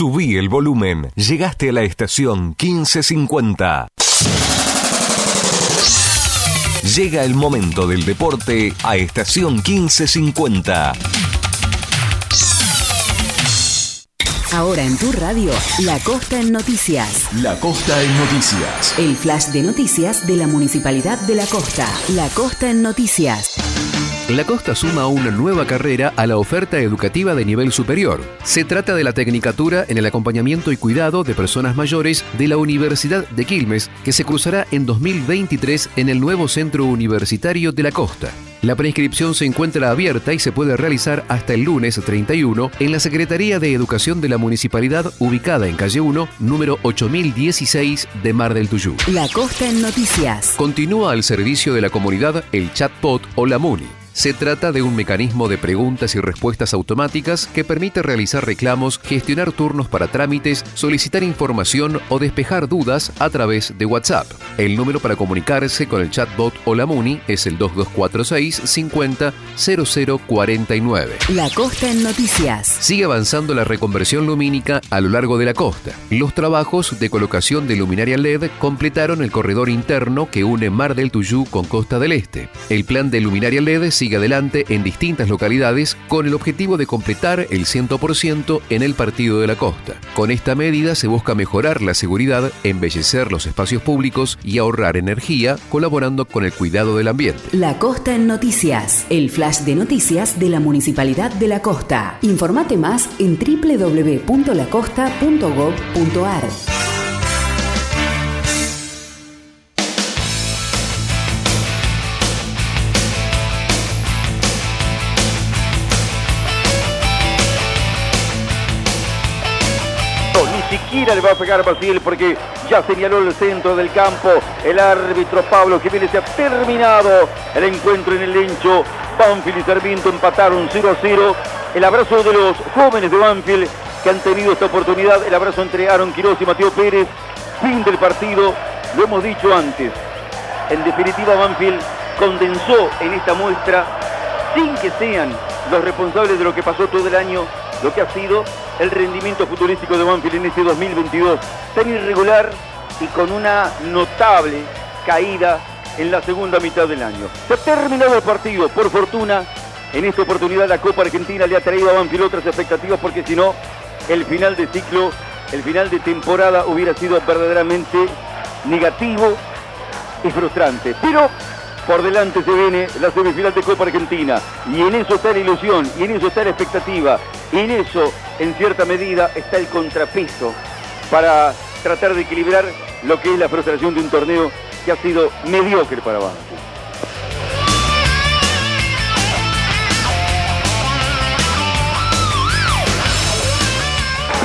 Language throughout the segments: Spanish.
Subí el volumen. Llegaste a la estación 1550. Llega el momento del deporte a estación 1550. Ahora en tu radio, La Costa en Noticias. La Costa en Noticias. El flash de noticias de la Municipalidad de La Costa. La Costa en Noticias. La Costa suma una nueva carrera a la oferta educativa de nivel superior. Se trata de la Tecnicatura en el acompañamiento y cuidado de personas mayores de la Universidad de Quilmes, que se cruzará en 2023 en el nuevo Centro Universitario de la Costa. La preinscripción se encuentra abierta y se puede realizar hasta el lunes 31 en la Secretaría de Educación de la Municipalidad ubicada en calle 1, número 8016 de Mar del Tuyú. La Costa en Noticias. Continúa al servicio de la comunidad el chatbot o la MUNI. Se trata de un mecanismo de preguntas y respuestas automáticas que permite realizar reclamos, gestionar turnos para trámites, solicitar información o despejar dudas a través de WhatsApp. El número para comunicarse con el chatbot o la MUNI es el 2246 50 0049. La Costa en Noticias. Sigue avanzando la reconversión lumínica a lo largo de la costa. Los trabajos de colocación de luminaria LED completaron el corredor interno que une Mar del Tuyú con Costa del Este. El plan de luminaria LED sigue adelante en distintas localidades con el objetivo de completar el 100% en el partido de la costa. Con esta medida se busca mejorar la seguridad, embellecer los espacios públicos y ahorrar energía colaborando con el cuidado del ambiente. La Costa en Noticias. El flash de noticias de la Municipalidad de la Costa. Informate más en www.lacosta.gov.ar. Siquiera le va a pegar Basil porque ya señaló el centro del campo. El árbitro Pablo Jiménez ha terminado el encuentro en el Lencho. Banfield y Sarmiento empataron 0 a 0. El abrazo de los jóvenes de Banfield que han tenido esta oportunidad. El abrazo entre Aaron Quiroz y Mateo Pérez. Fin del partido. Lo hemos dicho antes. En definitiva, Banfield condensó en esta muestra, sin que sean los responsables de lo que pasó todo el año, lo que ha sido el rendimiento futbolístico de Banfield en este 2022, tan irregular y con una notable caída en la segunda mitad del año. Se ha terminado el partido, por fortuna, en esta oportunidad la Copa Argentina le ha traído a Banfield otras expectativas porque si no, el final de ciclo, el final de temporada hubiera sido verdaderamente negativo y frustrante. Pero por delante se viene la semifinal de Copa Argentina y en eso está la ilusión y en eso está la expectativa y en eso en cierta medida está el contrapeso para tratar de equilibrar lo que es la frustración de un torneo que ha sido mediocre para Banfield.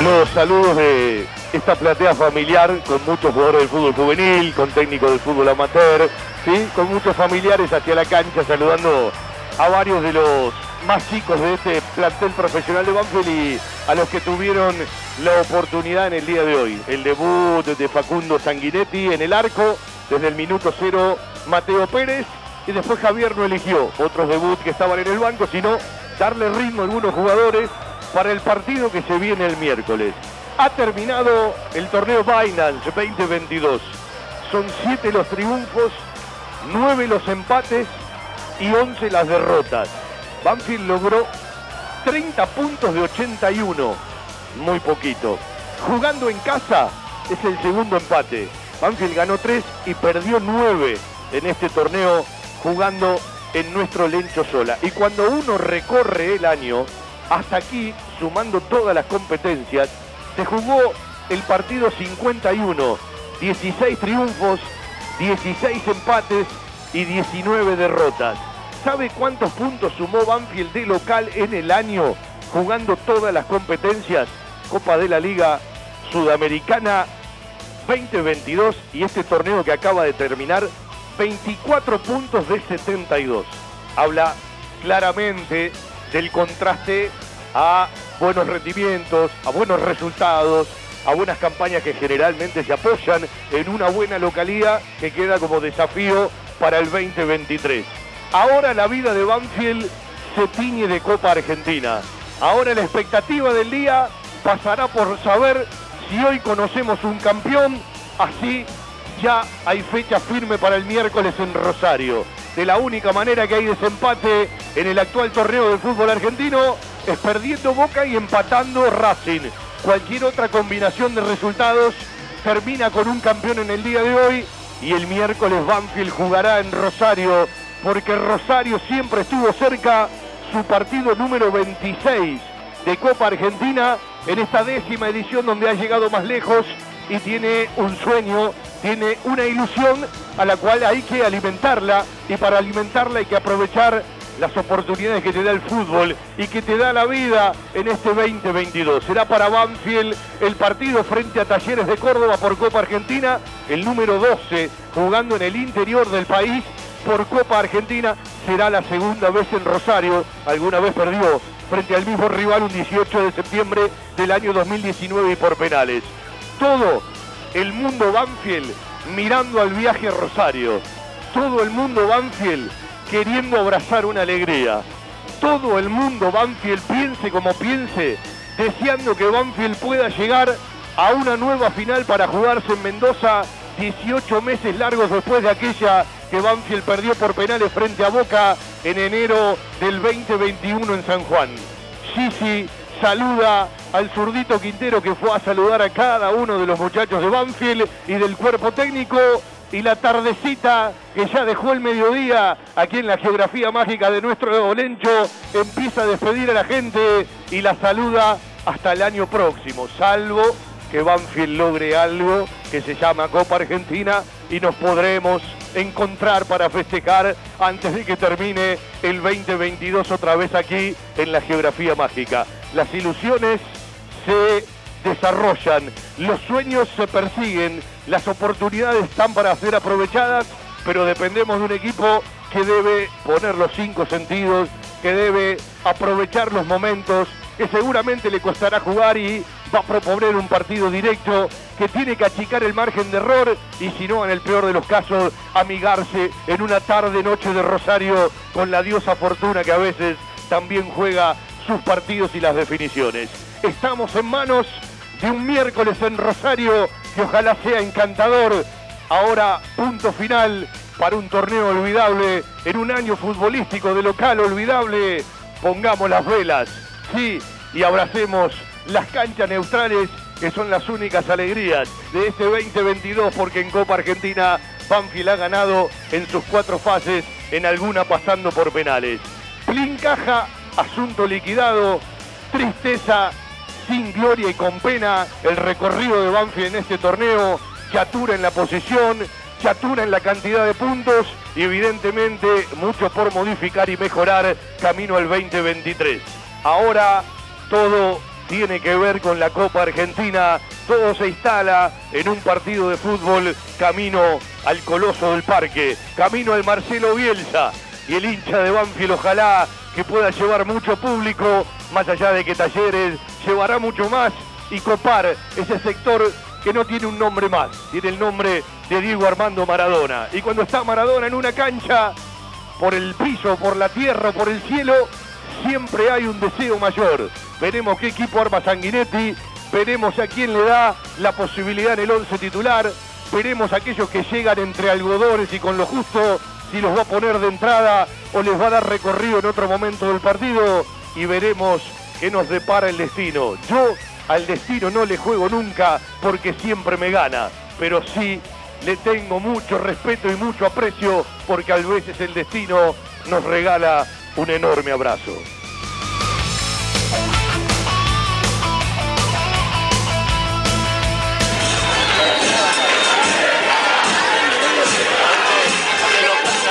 Los saludos de esta platea familiar con muchos jugadores del fútbol juvenil, con técnicos del fútbol amateur, ¿sí? con muchos familiares hacia la cancha saludando a varios de los más chicos de este plantel profesional de Banfield y a los que tuvieron la oportunidad en el día de hoy. El debut de Facundo Sanguinetti en el arco, desde el minuto cero Mateo Pérez y después Javier no eligió otros debuts que estaban en el banco, sino darle ritmo a algunos jugadores para el partido que se viene el miércoles. Ha terminado el torneo Binance 2022. Son siete los triunfos, nueve los empates y 11 las derrotas. Banfield logró 30 puntos de 81, muy poquito. Jugando en casa es el segundo empate. Banfield ganó 3 y perdió 9 en este torneo jugando en nuestro Lencho Sola. Y cuando uno recorre el año, hasta aquí, sumando todas las competencias, se jugó el partido 51, 16 triunfos, 16 empates y 19 derrotas. ¿Sabe cuántos puntos sumó Banfield de local en el año jugando todas las competencias? Copa de la Liga Sudamericana 2022 y este torneo que acaba de terminar, 24 puntos de 72. Habla claramente del contraste a buenos rendimientos, a buenos resultados, a buenas campañas que generalmente se apoyan en una buena localidad que queda como desafío para el 2023. Ahora la vida de Banfield se tiñe de Copa Argentina. Ahora la expectativa del día pasará por saber si hoy conocemos un campeón, así ya hay fecha firme para el miércoles en Rosario. De la única manera que hay desempate en el actual torneo del fútbol argentino es perdiendo Boca y empatando Racing. Cualquier otra combinación de resultados termina con un campeón en el día de hoy y el miércoles Banfield jugará en Rosario porque Rosario siempre estuvo cerca su partido número 26 de Copa Argentina en esta décima edición donde ha llegado más lejos y tiene un sueño, tiene una ilusión a la cual hay que alimentarla y para alimentarla hay que aprovechar las oportunidades que te da el fútbol y que te da la vida en este 2022. Será para Banfield el partido frente a Talleres de Córdoba por Copa Argentina, el número 12, jugando en el interior del país por Copa Argentina. Será la segunda vez en Rosario, alguna vez perdió frente al mismo rival un 18 de septiembre del año 2019 y por penales. Todo el mundo Banfield mirando al viaje a Rosario. Todo el mundo Banfield queriendo abrazar una alegría. Todo el mundo Banfield piense como piense, deseando que Banfield pueda llegar a una nueva final para jugarse en Mendoza 18 meses largos después de aquella que Banfield perdió por penales frente a Boca en enero del 2021 en San Juan. Sisi saluda al zurdito Quintero que fue a saludar a cada uno de los muchachos de Banfield y del cuerpo técnico y la tardecita que ya dejó el mediodía aquí en la geografía mágica de nuestro Olencho empieza a despedir a la gente y la saluda hasta el año próximo, salvo que Banfield logre algo que se llama Copa Argentina y nos podremos encontrar para festejar antes de que termine el 2022 otra vez aquí en la geografía mágica. Las ilusiones se desarrollan, los sueños se persiguen, las oportunidades están para ser aprovechadas, pero dependemos de un equipo que debe poner los cinco sentidos, que debe aprovechar los momentos, que seguramente le costará jugar y va a proponer un partido directo, que tiene que achicar el margen de error y si no, en el peor de los casos, amigarse en una tarde, noche de Rosario con la diosa Fortuna que a veces también juega sus partidos y las definiciones. Estamos en manos de un miércoles en Rosario que ojalá sea encantador. Ahora punto final para un torneo olvidable en un año futbolístico de local olvidable. Pongamos las velas, sí, y abracemos las canchas neutrales que son las únicas alegrías de este 2022 porque en Copa Argentina Banfield ha ganado en sus cuatro fases, en alguna pasando por penales. Plin caja, asunto liquidado, tristeza sin gloria y con pena el recorrido de Banfield en este torneo, chatura en la posición, chatura en la cantidad de puntos y evidentemente mucho por modificar y mejorar camino al 2023. Ahora todo tiene que ver con la Copa Argentina, todo se instala en un partido de fútbol camino al Coloso del Parque, camino al Marcelo Bielsa. Y el hincha de Banfield ojalá que pueda llevar mucho público, más allá de que Talleres llevará mucho más y copar ese sector que no tiene un nombre más, tiene el nombre de Diego Armando Maradona. Y cuando está Maradona en una cancha, por el piso, por la tierra, por el cielo, siempre hay un deseo mayor. Veremos qué equipo arma Sanguinetti, veremos a quién le da la posibilidad en el 11 titular, veremos a aquellos que llegan entre algodones y con lo justo, si los va a poner de entrada o les va a dar recorrido en otro momento del partido y veremos qué nos depara el destino. Yo al destino no le juego nunca porque siempre me gana, pero sí le tengo mucho respeto y mucho aprecio porque a veces el destino nos regala un enorme abrazo.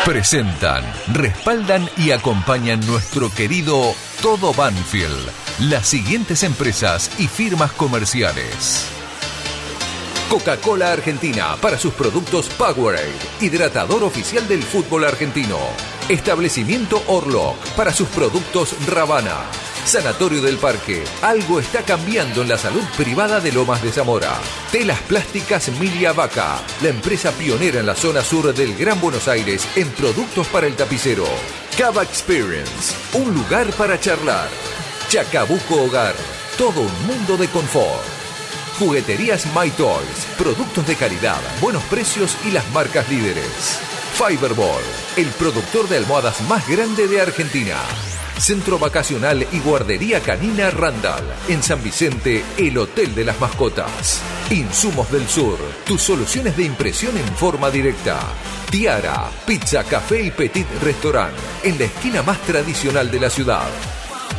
Presentan, respaldan y acompañan nuestro querido Todo Banfield, las siguientes empresas y firmas comerciales. Coca-Cola Argentina para sus productos Powerade, hidratador oficial del fútbol argentino. Establecimiento Orlock para sus productos Ravana. Sanatorio del Parque. Algo está cambiando en la salud privada de Lomas de Zamora. Telas Plásticas Milia Vaca, la empresa pionera en la zona sur del Gran Buenos Aires en productos para el tapicero. Cava Experience, un lugar para charlar. Chacabuco Hogar, todo un mundo de confort. Jugueterías My Toys, productos de calidad, buenos precios y las marcas líderes. Fiberball, el productor de almohadas más grande de Argentina. Centro Vacacional y Guardería Canina Randall. En San Vicente, el Hotel de las Mascotas. Insumos del Sur, tus soluciones de impresión en forma directa. Tiara, pizza, café y petit restaurant. En la esquina más tradicional de la ciudad.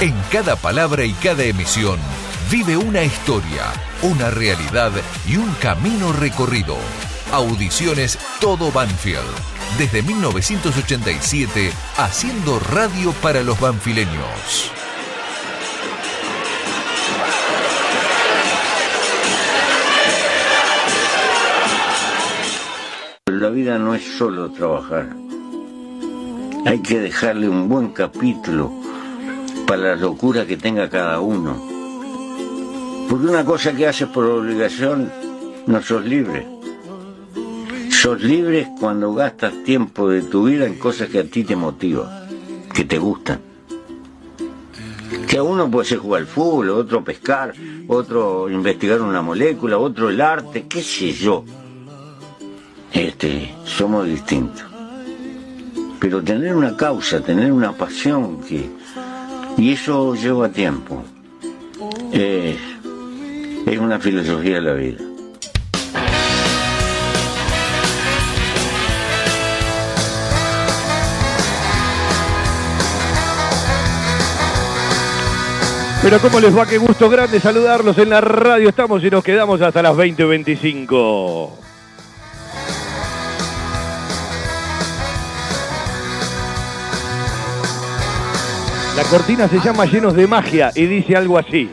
En cada palabra y cada emisión vive una historia, una realidad y un camino recorrido. Audiciones Todo Banfield. Desde 1987, haciendo radio para los banfileños. La vida no es solo trabajar. Hay que dejarle un buen capítulo para la locura que tenga cada uno. Porque una cosa que haces por obligación, no sos libre. Sos libre cuando gastas tiempo de tu vida en cosas que a ti te motivan, que te gustan. Que a uno puede ser jugar al fútbol, otro pescar, otro investigar una molécula, otro el arte, qué sé yo. Este, somos distintos. Pero tener una causa, tener una pasión que, y eso lleva tiempo. Eh, es una filosofía de la vida. Pero cómo les va, qué gusto grande saludarlos en la radio. Estamos y nos quedamos hasta las 20.25. La cortina se llama Llenos de Magia y dice algo así.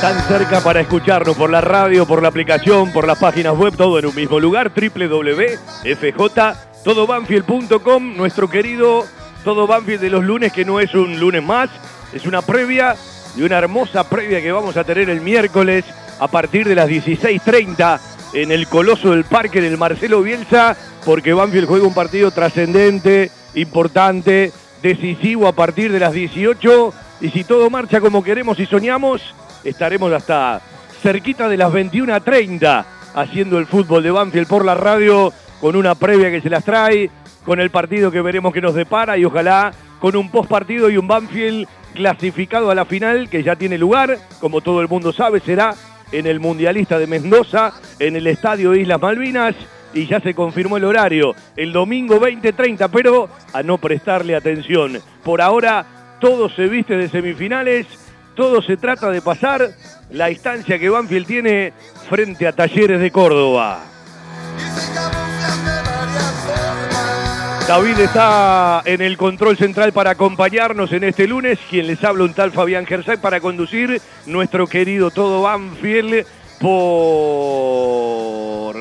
Tan cerca para escucharnos por la radio, por la aplicación, por las páginas web, todo en un mismo lugar, www.fjtodobanfield.com, nuestro querido Todo Banfield de los lunes, que no es un lunes más, es una previa y una hermosa previa que vamos a tener el miércoles a partir de las 16.30 en el Coloso del Parque del Marcelo Bielsa, porque Banfield juega un partido trascendente, importante, decisivo a partir de las 18. Y si todo marcha como queremos y soñamos, estaremos hasta cerquita de las 21.30 haciendo el fútbol de Banfield por la radio, con una previa que se las trae, con el partido que veremos que nos depara y ojalá con un post partido y un Banfield clasificado a la final que ya tiene lugar, como todo el mundo sabe, será en el Mundialista de Mendoza, en el Estadio Islas Malvinas, y ya se confirmó el horario, el domingo 20.30, pero a no prestarle atención. Por ahora todo se viste de semifinales, todo se trata de pasar la instancia que Banfield tiene frente a Talleres de Córdoba. David está en el control central para acompañarnos en este lunes. Quien les habla un tal Fabián Gersay para conducir nuestro querido Todo Banfield por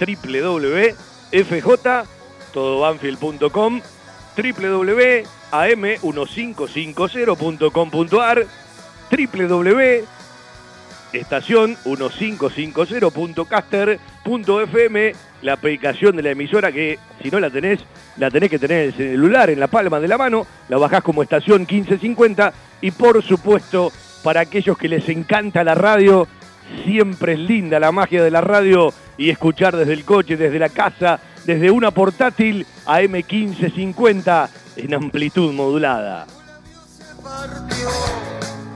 www.fjtodobanfield.com www.am1550.com.ar www.estación1550.caster.fm la aplicación de la emisora que si no la tenés, la tenés que tener en el celular, en la palma de la mano, la bajás como estación 1550 y por supuesto para aquellos que les encanta la radio, siempre es linda la magia de la radio y escuchar desde el coche, desde la casa, desde una portátil a M1550 en amplitud modulada.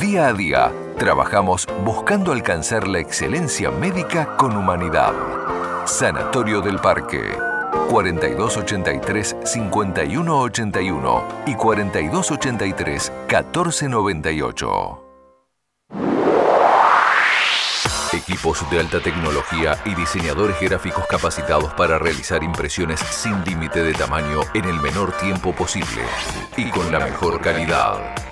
Día a día Trabajamos buscando alcanzar la excelencia médica con humanidad. Sanatorio del Parque. 4283-5181 y 4283-1498. Equipos de alta tecnología y diseñadores gráficos capacitados para realizar impresiones sin límite de tamaño en el menor tiempo posible y con la mejor calidad.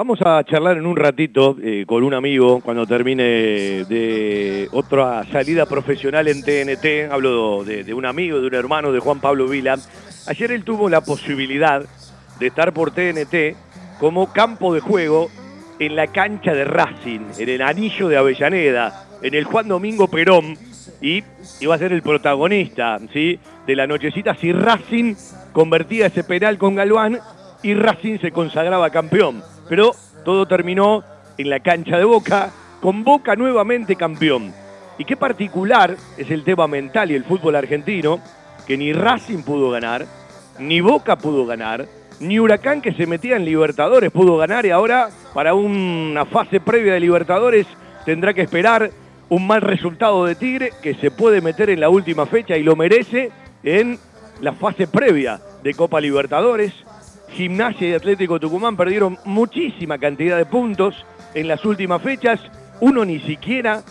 Vamos a charlar en un ratito eh, con un amigo cuando termine de otra salida profesional en TNT. Hablo de, un amigo, de un hermano de Juan Pablo Vila. Ayer él tuvo la posibilidad de estar por TNT como campo de juego en la cancha de Racing, en el anillo de Avellaneda, en el Juan Domingo Perón, y iba a ser el protagonista ¿sí? de la nochecita si Racing convertía ese penal con Galván y Racing se consagraba campeón. Pero todo terminó en la cancha de Boca, con Boca nuevamente campeón. Y qué particular es el tema mental y el fútbol argentino, que ni Racing pudo ganar, ni Boca pudo ganar, ni Huracán que se metía en Libertadores pudo ganar y ahora para una fase previa de Libertadores tendrá que esperar un mal resultado de Tigre que se puede meter en la última fecha y lo merece en la fase previa de Copa Libertadores. Gimnasia y Atlético Tucumán perdieron muchísima cantidad de puntos en las últimas fechas. Uno ni siquiera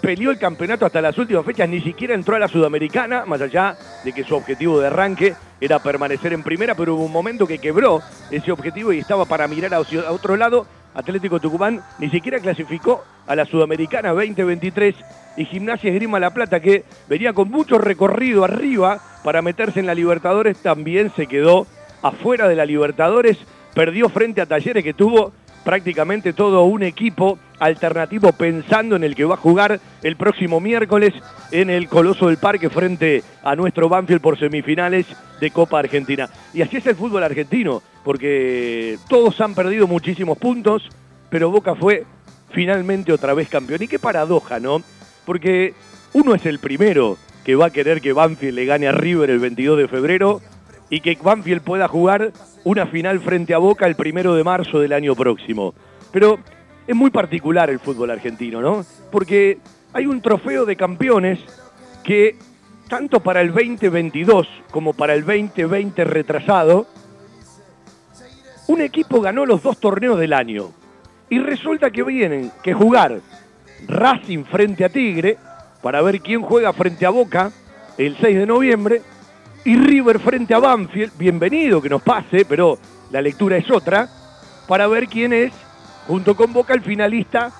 peleó el campeonato hasta las últimas fechas, ni siquiera entró a la Sudamericana, más allá de que su objetivo de arranque era permanecer en primera, pero hubo un momento que quebró ese objetivo y estaba para mirar a otro lado. Atlético Tucumán ni siquiera clasificó a la Sudamericana 2023 y Gimnasia Esgrima La Plata, que venía con mucho recorrido arriba para meterse en la Libertadores, también se quedó afuera de la Libertadores, perdió frente a Talleres que tuvo prácticamente todo un equipo alternativo pensando en el que va a jugar el próximo miércoles en el Coloso del Parque frente a nuestro Banfield por semifinales de Copa Argentina. Y así es el fútbol argentino, porque todos han perdido muchísimos puntos, pero Boca fue finalmente otra vez campeón. Y qué paradoja, ¿no? Porque uno es el primero que va a querer que Banfield le gane a River el 22 de febrero y que Banfield pueda jugar una final frente a Boca el primero de marzo del año próximo. Pero es muy particular el fútbol argentino, ¿no? Porque hay un trofeo de campeones que tanto para el 2022 como para el 2020 retrasado, un equipo ganó los dos torneos del año. Y resulta que vienen que jugar Racing frente a Tigre, para ver quién juega frente a Boca el 6 de noviembre, y River frente a Banfield, bienvenido que nos pase, pero la lectura es otra, para ver quién es, junto con Boca, el finalista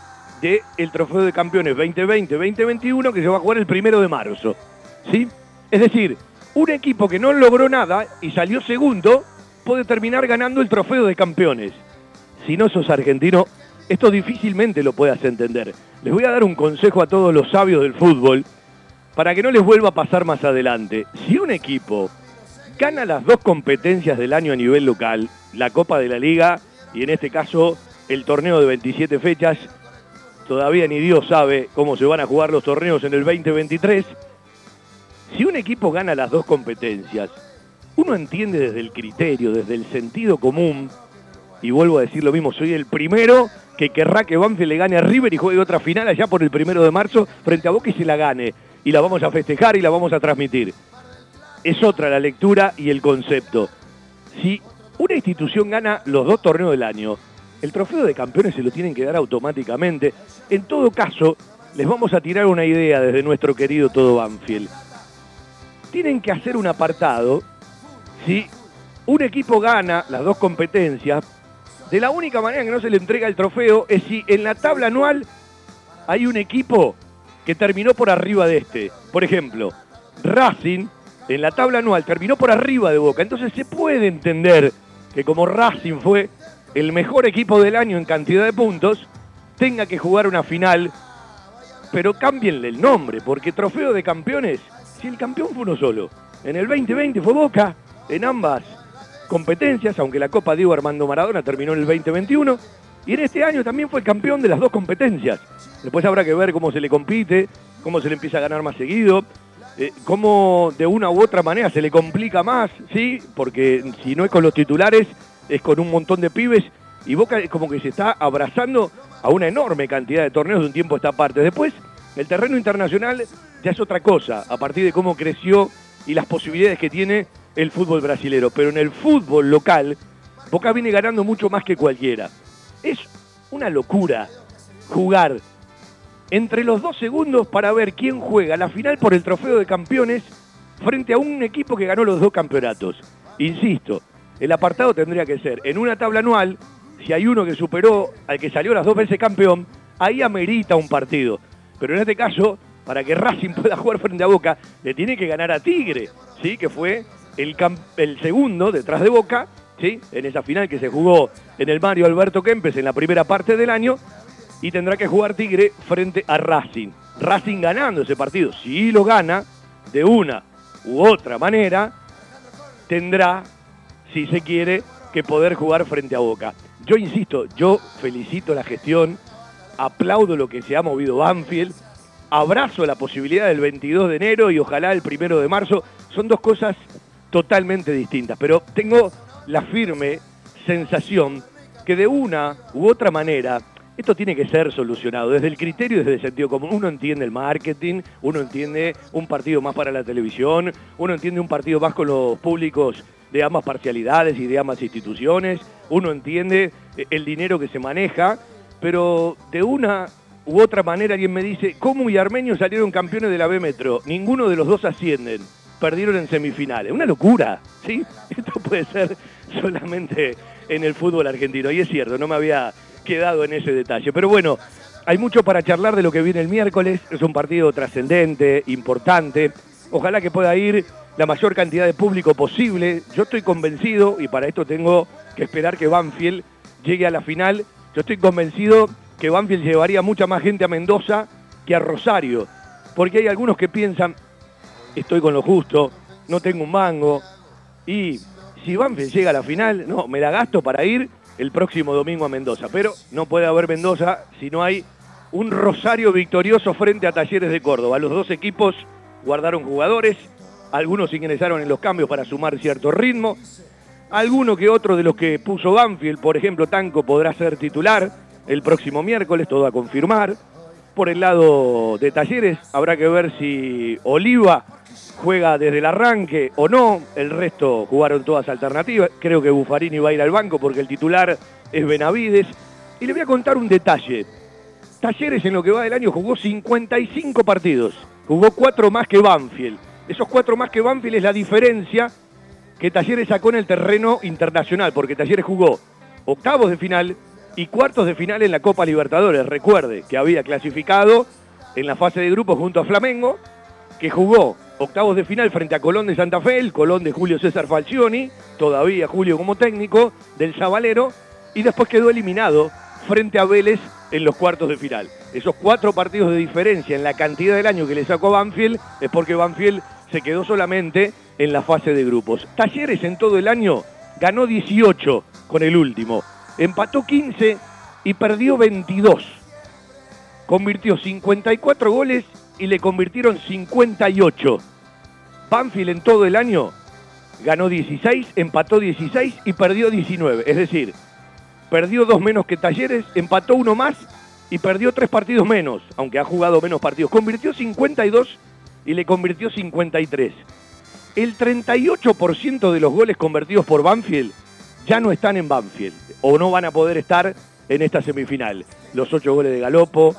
del Trofeo de Campeones 2020-2021 que se va a jugar el primero de marzo. ¿Sí? Es decir, un equipo que no logró nada y salió segundo puede terminar ganando el Trofeo de Campeones. Si no sos argentino, esto difícilmente lo puedas entender. Les voy a dar un consejo a todos los sabios del fútbol para que no les vuelva a pasar más adelante, si un equipo gana las dos competencias del año a nivel local, la Copa de la Liga y en este caso el torneo de 27 fechas, todavía ni Dios sabe cómo se van a jugar los torneos en el 2023, si un equipo gana las dos competencias, uno entiende desde el criterio, desde el sentido común, y vuelvo a decir lo mismo, soy el primero que querrá que Banfield le gane a River y juegue otra final allá por el primero de marzo frente a Boca y se la gane y la vamos a festejar y la vamos a transmitir. Es otra la lectura y el concepto. Si una institución gana los dos torneos del año, el trofeo de campeones se lo tienen que dar automáticamente. En todo caso, les vamos a tirar una idea desde nuestro querido Todo Banfield. Tienen que hacer un apartado si un equipo gana las dos competencias, de la única manera que no se le entrega el trofeo es si en la tabla anual hay un equipo que terminó por arriba de este. Por ejemplo, Racing en la tabla anual terminó por arriba de Boca. Entonces se puede entender que como Racing fue el mejor equipo del año en cantidad de puntos, tenga que jugar una final, pero cámbienle el nombre, porque trofeo de campeones, si el campeón fue uno solo, en el 2020 fue Boca, en ambas competencias, aunque la Copa Diego Armando Maradona terminó en el 2021, y en este año también fue campeón de las dos competencias. Después habrá que ver cómo se le compite, cómo se le empieza a ganar más seguido, eh, cómo de una u otra manera se le complica más, ¿sí? Porque si no es con los titulares, es con un montón de pibes y Boca es como que se está abrazando a una enorme cantidad de torneos de un tiempo a esta parte. Después, el terreno internacional ya es otra cosa, a partir de cómo creció y las posibilidades que tiene el fútbol brasilero. Pero en el fútbol local, Boca viene ganando mucho más que cualquiera. Es una locura jugar entre los dos segundos para ver quién juega la final por el trofeo de campeones frente a un equipo que ganó los dos campeonatos. Insisto, el apartado tendría que ser en una tabla anual, si hay uno que superó al que salió las dos veces campeón, ahí amerita un partido. Pero en este caso, para que Racing pueda jugar frente a Boca, le tiene que ganar a Tigre, ¿sí? que fue el, el segundo detrás de Boca, ¿sí? en esa final que se jugó en el Mario Alberto Kempes en la primera parte del año, y tendrá que jugar Tigre frente a Racing. Racing ganando ese partido, si lo gana, de una u otra manera, tendrá, si se quiere, que poder jugar frente a Boca. Yo insisto, yo felicito la gestión, aplaudo lo que se ha movido Banfield, abrazo la posibilidad del 22 de enero y ojalá el primero de marzo. Son dos cosas totalmente distintas, pero tengo la firme sensación que de una u otra manera esto tiene que ser solucionado desde el criterio y desde el sentido común. Uno entiende el marketing, uno entiende un partido más para la televisión, uno entiende un partido más con los públicos de ambas parcialidades y de ambas instituciones, uno entiende eh, el dinero que se maneja, pero de una u otra manera alguien me dice, ¿cómo y Armenio salieron campeones de la B Metro? Ninguno de los dos ascienden, perdieron en semifinales. Una locura, ¿sí? Esto puede ser solamente en el fútbol argentino. Y es cierto, no me había quedado en ese detalle. Pero bueno, hay mucho para charlar de lo que viene el miércoles. Es un partido trascendente, importante. Ojalá que pueda ir la mayor cantidad de público posible. Yo estoy convencido, y para esto tengo que esperar que Banfield llegue a la final. Yo estoy convencido que Banfield llevaría mucha más gente a Mendoza que a Rosario. Porque hay algunos que piensan, estoy con lo justo, no tengo un mango. Y si Banfield llega a la final, no, me la gasto para ir el próximo domingo a Mendoza. Pero no puede haber Mendoza si no hay un Rosario victorioso frente a Talleres de Córdoba. Los dos equipos guardaron jugadores, algunos ingresaron en los cambios para sumar cierto ritmo. Alguno que otro de los que puso Banfield, por ejemplo, Tanco podrá ser titular el próximo miércoles, todo a confirmar. Por el lado de Talleres habrá que ver si Oliva juega desde el arranque o no, el resto jugaron todas alternativas, creo que Buffarini va a ir al banco porque el titular es Benavides. Y le voy a contar un detalle. Talleres en lo que va del año jugó 55 partidos, jugó cuatro más que Banfield. Esos cuatro más que Banfield es la diferencia que Talleres sacó en el terreno internacional, porque Talleres jugó octavos de final y cuartos de final en la Copa Libertadores. Recuerde que había clasificado en la fase de grupos junto a Flamengo, que jugó octavos de final frente a Colón de Santa Fe, el Colón de Julio César Falcioni, todavía Julio como técnico del Zabalero, y después quedó eliminado frente a Vélez en los cuartos de final. Esos cuatro partidos de diferencia en la cantidad del año que le sacó Banfield es porque Banfield se quedó solamente en la fase de grupos. Talleres en todo el año ganó 18 con el último, empató 15 y perdió 22. Convirtió 54 goles y le convirtieron 58. Banfield en todo el año ganó 16, empató 16 y perdió 19. Es decir, perdió dos menos que Talleres, empató uno más y perdió tres partidos menos, aunque ha jugado menos partidos. Convirtió 52 y le convirtió 53. El 38% de los goles convertidos por Banfield ya no están en Banfield o no van a poder estar en esta semifinal. Los ocho goles de Galopo,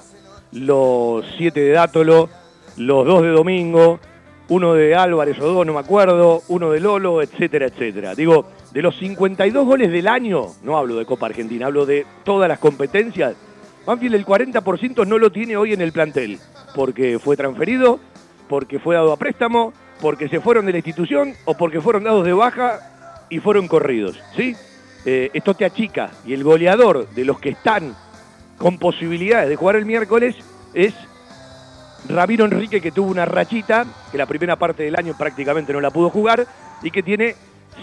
los siete de Dátolo, los dos de Domingo, uno de Álvarez o dos, no me acuerdo, uno de Lolo, etcétera, etcétera. Digo, de los 52 goles del año, no hablo de Copa Argentina, hablo de todas las competencias, Banfield el 40% no lo tiene hoy en el plantel, porque fue transferido, porque fue dado a préstamo, porque se fueron de la institución o porque fueron dados de baja y fueron corridos, ¿sí? Eh, esto te achica y el goleador de los que están con posibilidades de jugar el miércoles es Ramiro Enrique que tuvo una rachita, que la primera parte del año prácticamente no la pudo jugar y que tiene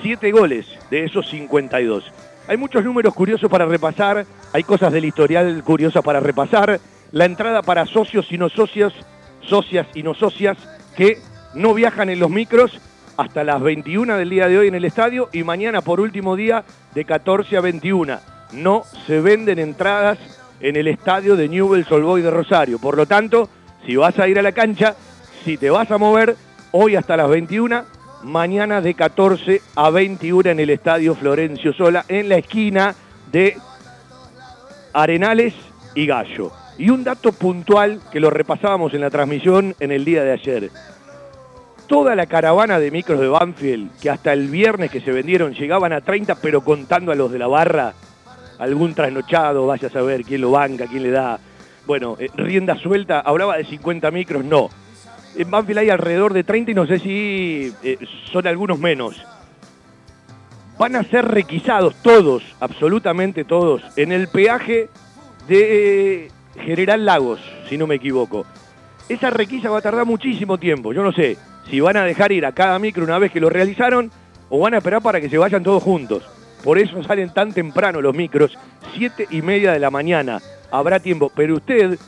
7 goles de esos 52. Hay muchos números curiosos para repasar, hay cosas del historial curiosas para repasar, la entrada para socios y no socios, socias y no socias que no viajan en los micros hasta las 21 del día de hoy en el estadio y mañana por último día de 14 a 21. No se venden entradas en el estadio de Newell's Old de Rosario. Por lo tanto, si vas a ir a la cancha, si te vas a mover, hoy hasta las 21, mañana de 14 a 21 en el estadio Florencio Sola, en la esquina de Arenales y Gallo. Y un dato puntual que lo repasábamos en la transmisión en el día de ayer. Toda la caravana de micros de Banfield, que hasta el viernes que se vendieron llegaban a 30, pero contando a los de la barra, algún trasnochado, vaya a saber quién lo banca, quién le da, bueno, eh, rienda suelta, hablaba de 50 micros, no. En Banfield hay alrededor de 30 y no sé si eh, son algunos menos. Van a ser requisados todos, absolutamente todos, en el peaje de General Lagos, si no me equivoco. Esa requisa va a tardar muchísimo tiempo, yo no sé si van a dejar ir a cada micro una vez que lo realizaron o van a esperar para que se vayan todos juntos. Por eso salen tan temprano los micros, siete y media de la mañana. Habrá tiempo, pero usted,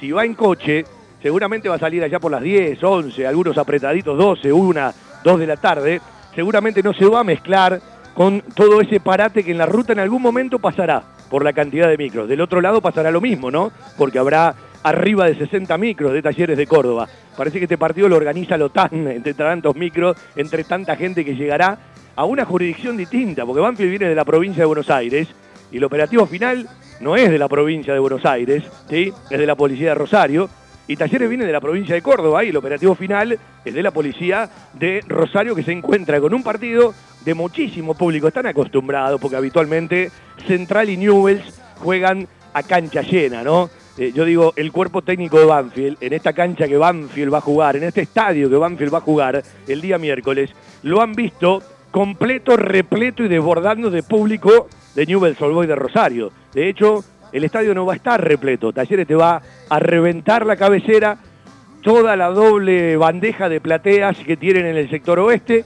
si va en coche, seguramente va a salir allá por las 10, 11, algunos apretaditos 12, 1, 2 de la tarde. Seguramente no se va a mezclar con todo ese parate que en la ruta en algún momento pasará por la cantidad de micros. Del otro lado pasará lo mismo, ¿no? Porque habrá arriba de 60 micros de talleres de Córdoba. Parece que este partido lo organiza Lotán entre tantos micros, entre tanta gente que llegará a una jurisdicción distinta, porque Banfield viene de la provincia de Buenos Aires y el operativo final no es de la provincia de Buenos Aires, ¿sí? es de la policía de Rosario. Y Talleres viene de la provincia de Córdoba y el operativo final es de la policía de Rosario que se encuentra con un partido de muchísimo público. Están acostumbrados porque habitualmente Central y Newells juegan a cancha llena, ¿no? Eh, yo digo, el cuerpo técnico de Banfield, en esta cancha que Banfield va a jugar, en este estadio que Banfield va a jugar el día miércoles, lo han visto completo, repleto y desbordando de público de Newell's Old Boys de Rosario. De hecho, el estadio no va a estar repleto. Talleres te va a reventar la cabecera, toda la doble bandeja de plateas que tienen en el sector oeste.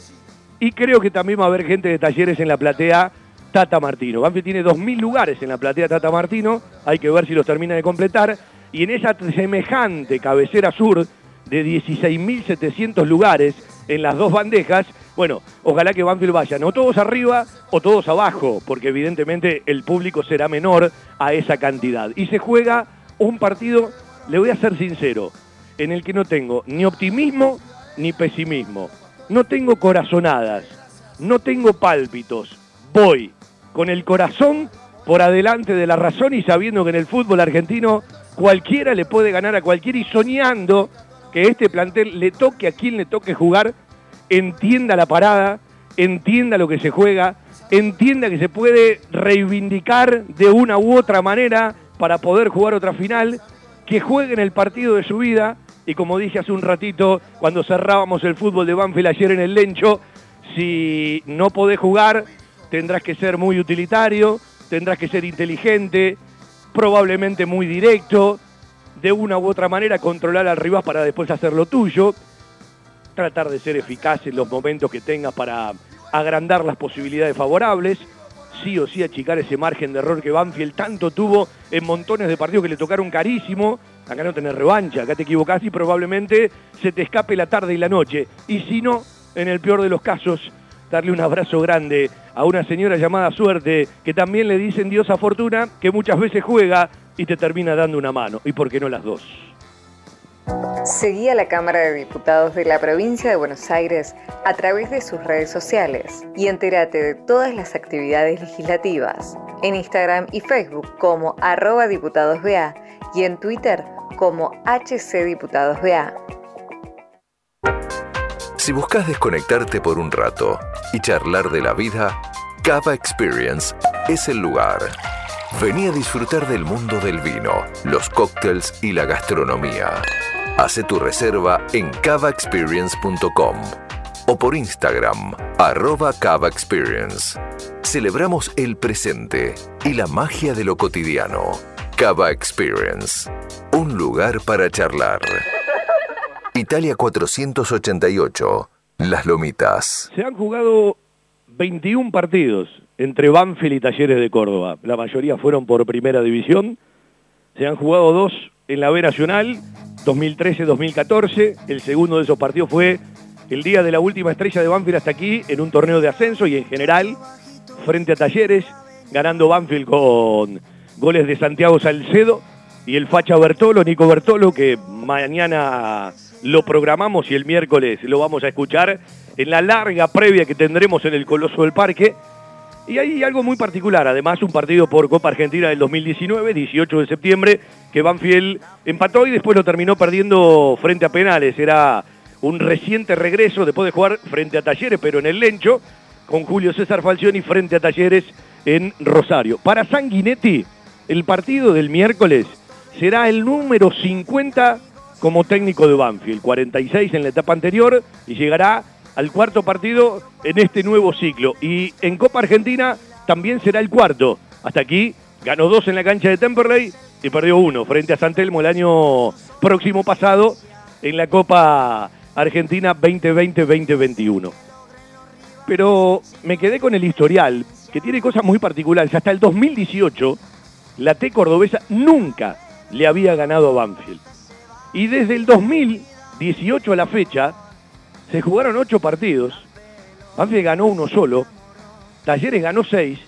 Y creo que también va a haber gente de Talleres en la platea Tata Martino. Banfield tiene 2.000 lugares en la platea Tata Martino, hay que ver si los termina de completar. Y en esa semejante cabecera sur de 16.700 lugares en las dos bandejas, bueno, ojalá que Banfield vaya, no todos arriba o todos abajo, porque evidentemente el público será menor a esa cantidad. Y se juega un partido, le voy a ser sincero, en el que no tengo ni optimismo ni pesimismo. No tengo corazonadas, no tengo pálpitos. Voy con el corazón por adelante de la razón y sabiendo que en el fútbol argentino cualquiera le puede ganar a cualquiera y soñando que este plantel le toque a quien le toque jugar, entienda la parada, entienda lo que se juega, entienda que se puede reivindicar de una u otra manera para poder jugar otra final, que juegue en el partido de su vida. Y como dije hace un ratito cuando cerrábamos el fútbol de Banfield ayer en el Lencho, si no podés jugar, tendrás que ser muy utilitario, tendrás que ser inteligente, probablemente muy directo, de una u otra manera controlar al rival para después hacer lo tuyo, tratar de ser eficaz en los momentos que tengas para agrandar las posibilidades favorables, sí o sí achicar ese margen de error que Banfield tanto tuvo en montones de partidos que le tocaron carísimo, acá no tenés revancha, acá te equivocás y probablemente se te escape la tarde y la noche, y si no, en el peor de los casos, darle un abrazo grande a una señora llamada Suerte, que también le dicen Diosa Fortuna, que muchas veces juega y te termina dando una mano. ¿Y por qué no las dos? Seguí a la Cámara de Diputados de la Provincia de Buenos Aires a través de sus redes sociales y entérate de todas las actividades legislativas en Instagram y Facebook como arroba diputadosBA y en Twitter como HCDiputadosBA. Si buscas desconectarte por un rato y charlar de la vida, Cava Experience es el lugar. Vení a disfrutar del mundo del vino, los cócteles y la gastronomía. Hace tu reserva en cavaexperience.com o por Instagram, arroba Cava Experience. Celebramos el presente y la magia de lo cotidiano. Cava Experience, un lugar para charlar. Italia 488, Las Lomitas. Se han jugado 21 partidos entre Banfield y Talleres de Córdoba. La mayoría fueron por primera división. Se han jugado dos en la B Nacional, 2013-2014. El segundo de esos partidos fue el día de la última estrella de Banfield hasta aquí, en un torneo de ascenso y en general, frente a Talleres, ganando Banfield con goles de Santiago Salcedo y el facha Bertolo, Nico Bertolo, que mañana lo programamos y el miércoles lo vamos a escuchar en la larga previa que tendremos en el Coloso del Parque y hay algo muy particular, además un partido por Copa Argentina del 2019, 18 de septiembre, que Banfield empató y después lo terminó perdiendo frente a penales. Era un reciente regreso después de jugar frente a Talleres, pero en el Lencho, con Julio César Falcioni frente a Talleres en Rosario. Para Sanguinetti, el partido del miércoles será el número 50 como técnico de Banfield, 46 en la etapa anterior y llegará al cuarto partido en este nuevo ciclo. Y en Copa Argentina también será el cuarto. Hasta aquí ganó dos en la cancha de Temperley y perdió uno frente a San Telmo el año próximo pasado en la Copa Argentina 2020-2021. Pero me quedé con el historial, que tiene cosas muy particulares. Hasta el 2018, la T cordobesa nunca le había ganado a Banfield. Y desde el 2018 a la fecha, se jugaron ocho partidos. Banfield ganó uno solo. Talleres ganó seis.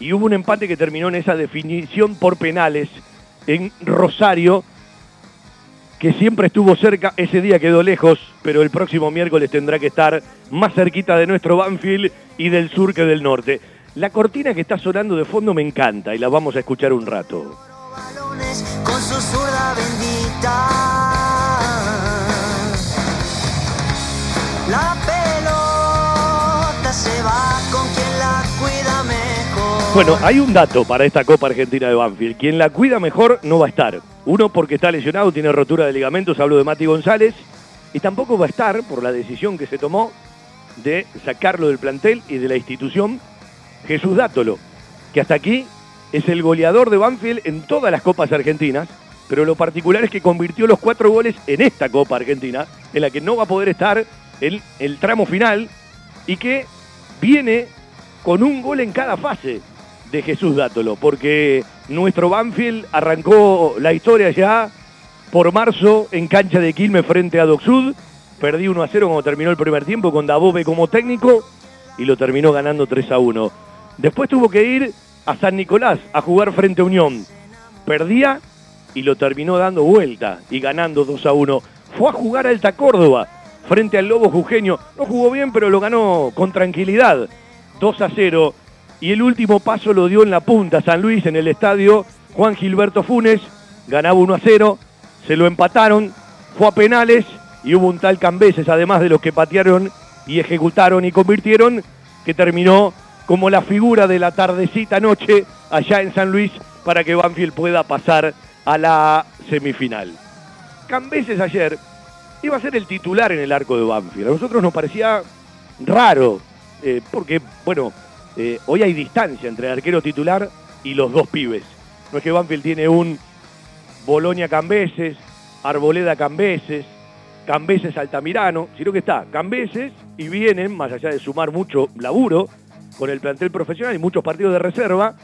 Y hubo un empate que terminó en esa definición por penales en Rosario, que siempre estuvo cerca. Ese día quedó lejos, pero el próximo miércoles tendrá que estar más cerquita de nuestro Banfield y del sur que del norte. La cortina que está sonando de fondo me encanta y la vamos a escuchar un rato. La pelota se va con quien la cuida mejor. Bueno, hay un dato para esta Copa Argentina de Banfield. Quien la cuida mejor no va a estar. Uno porque está lesionado, tiene rotura de ligamentos, hablo de Mati González. Y tampoco va a estar por la decisión que se tomó de sacarlo del plantel y de la institución Jesús Dátolo, que hasta aquí es el goleador de Banfield en todas las copas argentinas, pero lo particular es que convirtió los cuatro goles en esta Copa Argentina, en la que no va a poder estar el, tramo final y que viene con un gol en cada fase de Jesús Dátolo, porque nuestro Banfield arrancó la historia ya por marzo en cancha de Quilmes frente a Docsud, perdí 1 a 0 cuando terminó el primer tiempo con Dabove como técnico y lo terminó ganando 3 a 1. Después tuvo que ir a San Nicolás a jugar frente a Unión, perdía y lo terminó dando vuelta y ganando 2 a 1. Fue a jugar a Alta Córdoba, frente al Lobo Jujeño. No jugó bien, pero lo ganó con tranquilidad. 2 a 0. Y el último paso lo dio en la punta San Luis, en el estadio Juan Gilberto Funes. Ganaba 1 a 0. Se lo empataron. Fue a penales. Y hubo un tal Cambeses, además de los que patearon y ejecutaron y convirtieron, que terminó como la figura de la tardecita noche allá en San Luis para que Banfield pueda pasar a la semifinal. Cambeses ayer iba a ser el titular en el arco de Banfield. A nosotros nos parecía raro, eh, porque, bueno, eh, hoy hay distancia entre el arquero titular y los dos pibes. No es que Banfield tiene un Bolonia Cambeses, Arboleda Cambeses, Cambeses Altamirano, sino que está Cambeses y vienen, más allá de sumar mucho laburo con el plantel profesional y muchos partidos de reserva,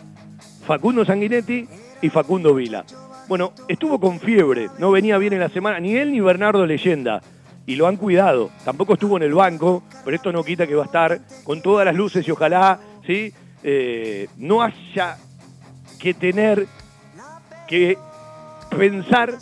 Facundo Sanguinetti y Facundo Vila. Bueno, estuvo con fiebre, no venía bien en la semana, ni él ni Bernardo Leyenda. Y lo han cuidado. Tampoco estuvo en el banco, pero esto no quita que va a estar con todas las luces y ojalá ¿sí? Eh, no haya que tener que pensar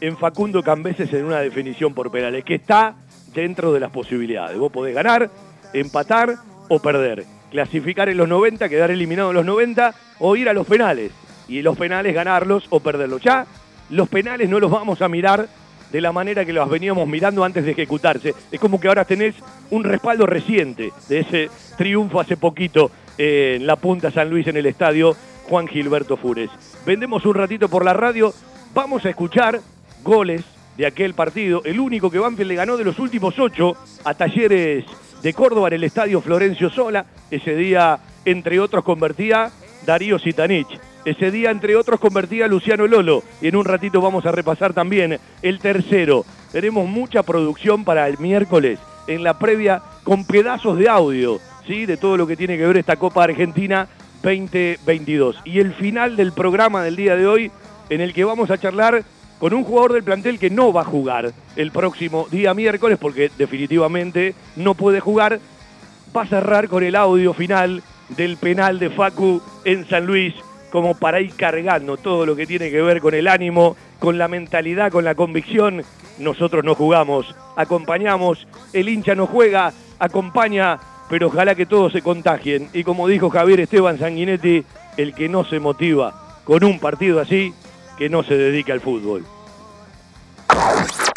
en Facundo Cambeses en una definición por penales, que está dentro de las posibilidades. Vos podés ganar, empatar o perder. Clasificar en los 90, quedar eliminado en los 90 o ir a los penales y los penales ganarlos o perderlos. Ya los penales no los vamos a mirar de la manera que las veníamos mirando antes de ejecutarse. Es como que ahora tenés un respaldo reciente de ese triunfo hace poquito en la Punta San Luis en el estadio Juan Gilberto Fures. Vendemos un ratito por la radio, vamos a escuchar goles de aquel partido, el único que Banfield le ganó de los últimos ocho a Talleres de Córdoba en el estadio Florencio Sola. Ese día, entre otros, convertía Darío Sitanich. Ese día, entre otros, convertía Luciano Lolo. Y en un ratito vamos a repasar también el tercero. Tenemos mucha producción para el miércoles en la previa con pedazos de audio, ¿sí? De todo lo que tiene que ver esta Copa Argentina 2022. Y el final del programa del día de hoy, en el que vamos a charlar con un jugador del plantel que no va a jugar el próximo día miércoles, porque definitivamente no puede jugar, va a cerrar con el audio final del penal de Facu en San Luis, como para ir cargando todo lo que tiene que ver con el ánimo, con la mentalidad, con la convicción. Nosotros no jugamos, acompañamos, el hincha no juega, acompaña, pero ojalá que todos se contagien. Y como dijo Javier Esteban Sanguinetti, el que no se motiva con un partido así, que no se dedica al fútbol.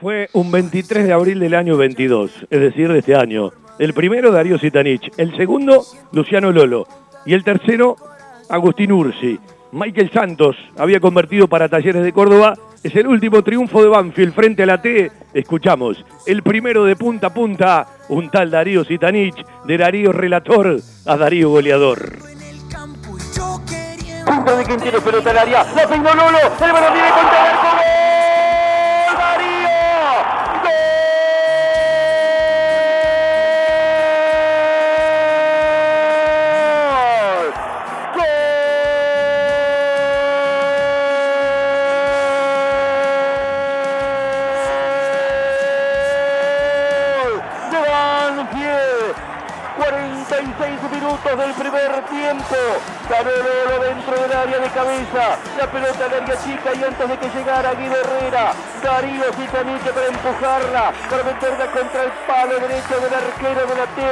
Fue un 23 de abril del año 22, es decir, de este año. El primero, Darío Sitanich. El segundo, Luciano Lolo. Y el tercero, Agustín Ursi. Michael Santos había convertido para Talleres de Córdoba. Es el último triunfo de Banfield frente a la T. Escuchamos, el primero de punta a punta, un tal Darío Sitanich, de Darío Relator a Darío Goleador. Punta de Quintero, pelota al área. La peinó Lolo. El balón viene contra el arco. Lolo dentro del área de cabeza. La pelota al área chica y antes de que llegara Guido Herrera, Darío Citaniche para empujarla, para meterla contra el palo derecho del arquero de la T.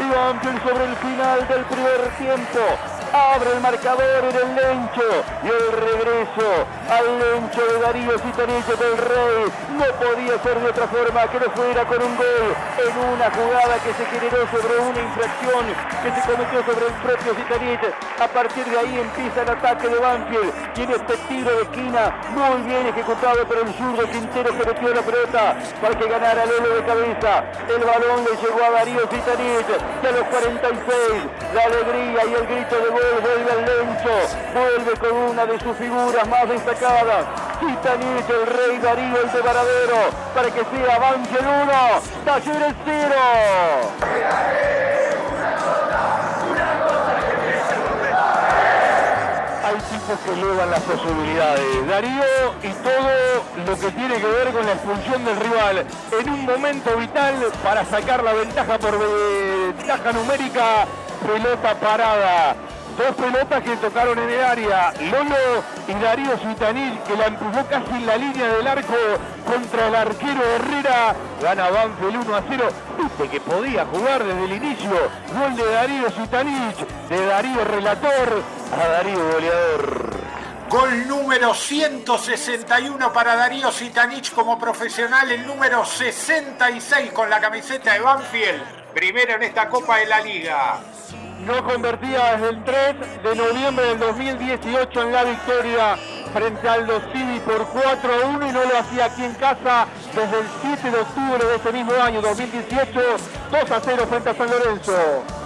Y Banfield sobre el final del primer tiempo. Abre el marcador en el lencho y el regreso al lencho de Darío Citaniche del Rey. No podía ser de otra forma que no fuera con un gol en una jugada que se generó sobre una infracción que se cometió sobre el propio Citaniche. A partir de ahí empieza el ataque de Banfield y en este tiro de esquina muy bien ejecutado por el zurdo Quintero que metió la pelota para que ganara Lolo de cabeza. El balón le llegó a Darío Citaniche de los 46. La alegría y el grito de vuelve al lencho, vuelve con una de sus figuras más destacadas. Citaniche, el rey Darío, el de Varadero, para que sea Banfield 1, Talleres 0. hay tipos que elevan las posibilidades. Darío y todo lo que tiene que ver con la expulsión del rival en un momento vital para sacar la ventaja por ventaja numérica, pelota parada. Dos pelotas que tocaron en el área. Lolo y Darío Sutanil que la empujó casi en la línea del arco contra el arquero Herrera. Gana Banfield 1 a 0. Viste que podía jugar desde el inicio. Gol de Darío Sutanich, de Darío Relator a Darío Goleador. Gol número 161 para Darío Sitanich como profesional, el número 66 con la camiseta de Banfield, primero en esta Copa de la Liga. No convertía desde el 3 de noviembre del 2018 en la victoria frente al Civi por 4 a 1 y no lo hacía aquí en casa desde el 7 de octubre de ese mismo año 2018, 2 a 0 frente a San Lorenzo.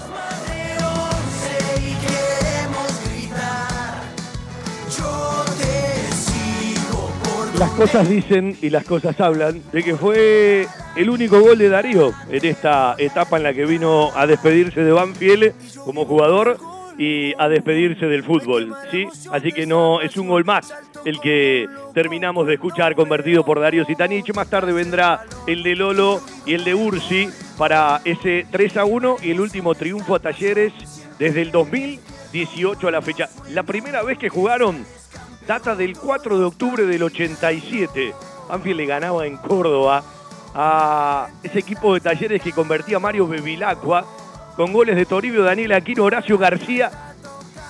Las cosas dicen y las cosas hablan de que fue el único gol de Darío en esta etapa en la que vino a despedirse de Banfield como jugador y a despedirse del fútbol, ¿sí? Así que no es un gol más el que terminamos de escuchar convertido por Darío Zitanich. Más tarde vendrá el de Lolo y el de Ursi para ese 3 a 1 y el último triunfo a Talleres desde el 2018 a la fecha. La primera vez que jugaron data del 4 de octubre del 87. Banfield le ganaba en Córdoba a ese equipo de talleres que convertía a Mario Bevilacqua con goles de Toribio, Daniel Aquino, Horacio García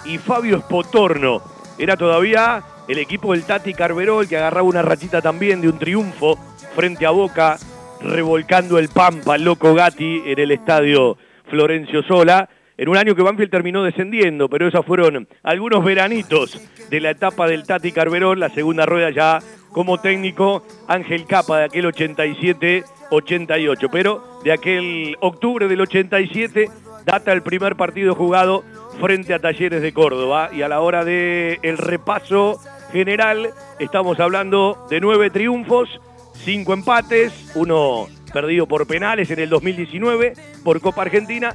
y Fabio Spotorno. Era todavía el equipo del Tati Carverol que agarraba una rachita también de un triunfo frente a Boca, revolcando el Pampa, loco Gatti en el estadio Florencio Sola en un año que Banfield terminó descendiendo, pero esos fueron algunos veranitos de la etapa del Tati Carverón, la segunda rueda ya como técnico Ángel Capa de aquel 87-88, pero de aquel octubre del 87 data el primer partido jugado frente a Talleres de Córdoba. Y a la hora del el repaso general estamos hablando de nueve triunfos, cinco empates, uno perdido por penales en el 2019 por Copa Argentina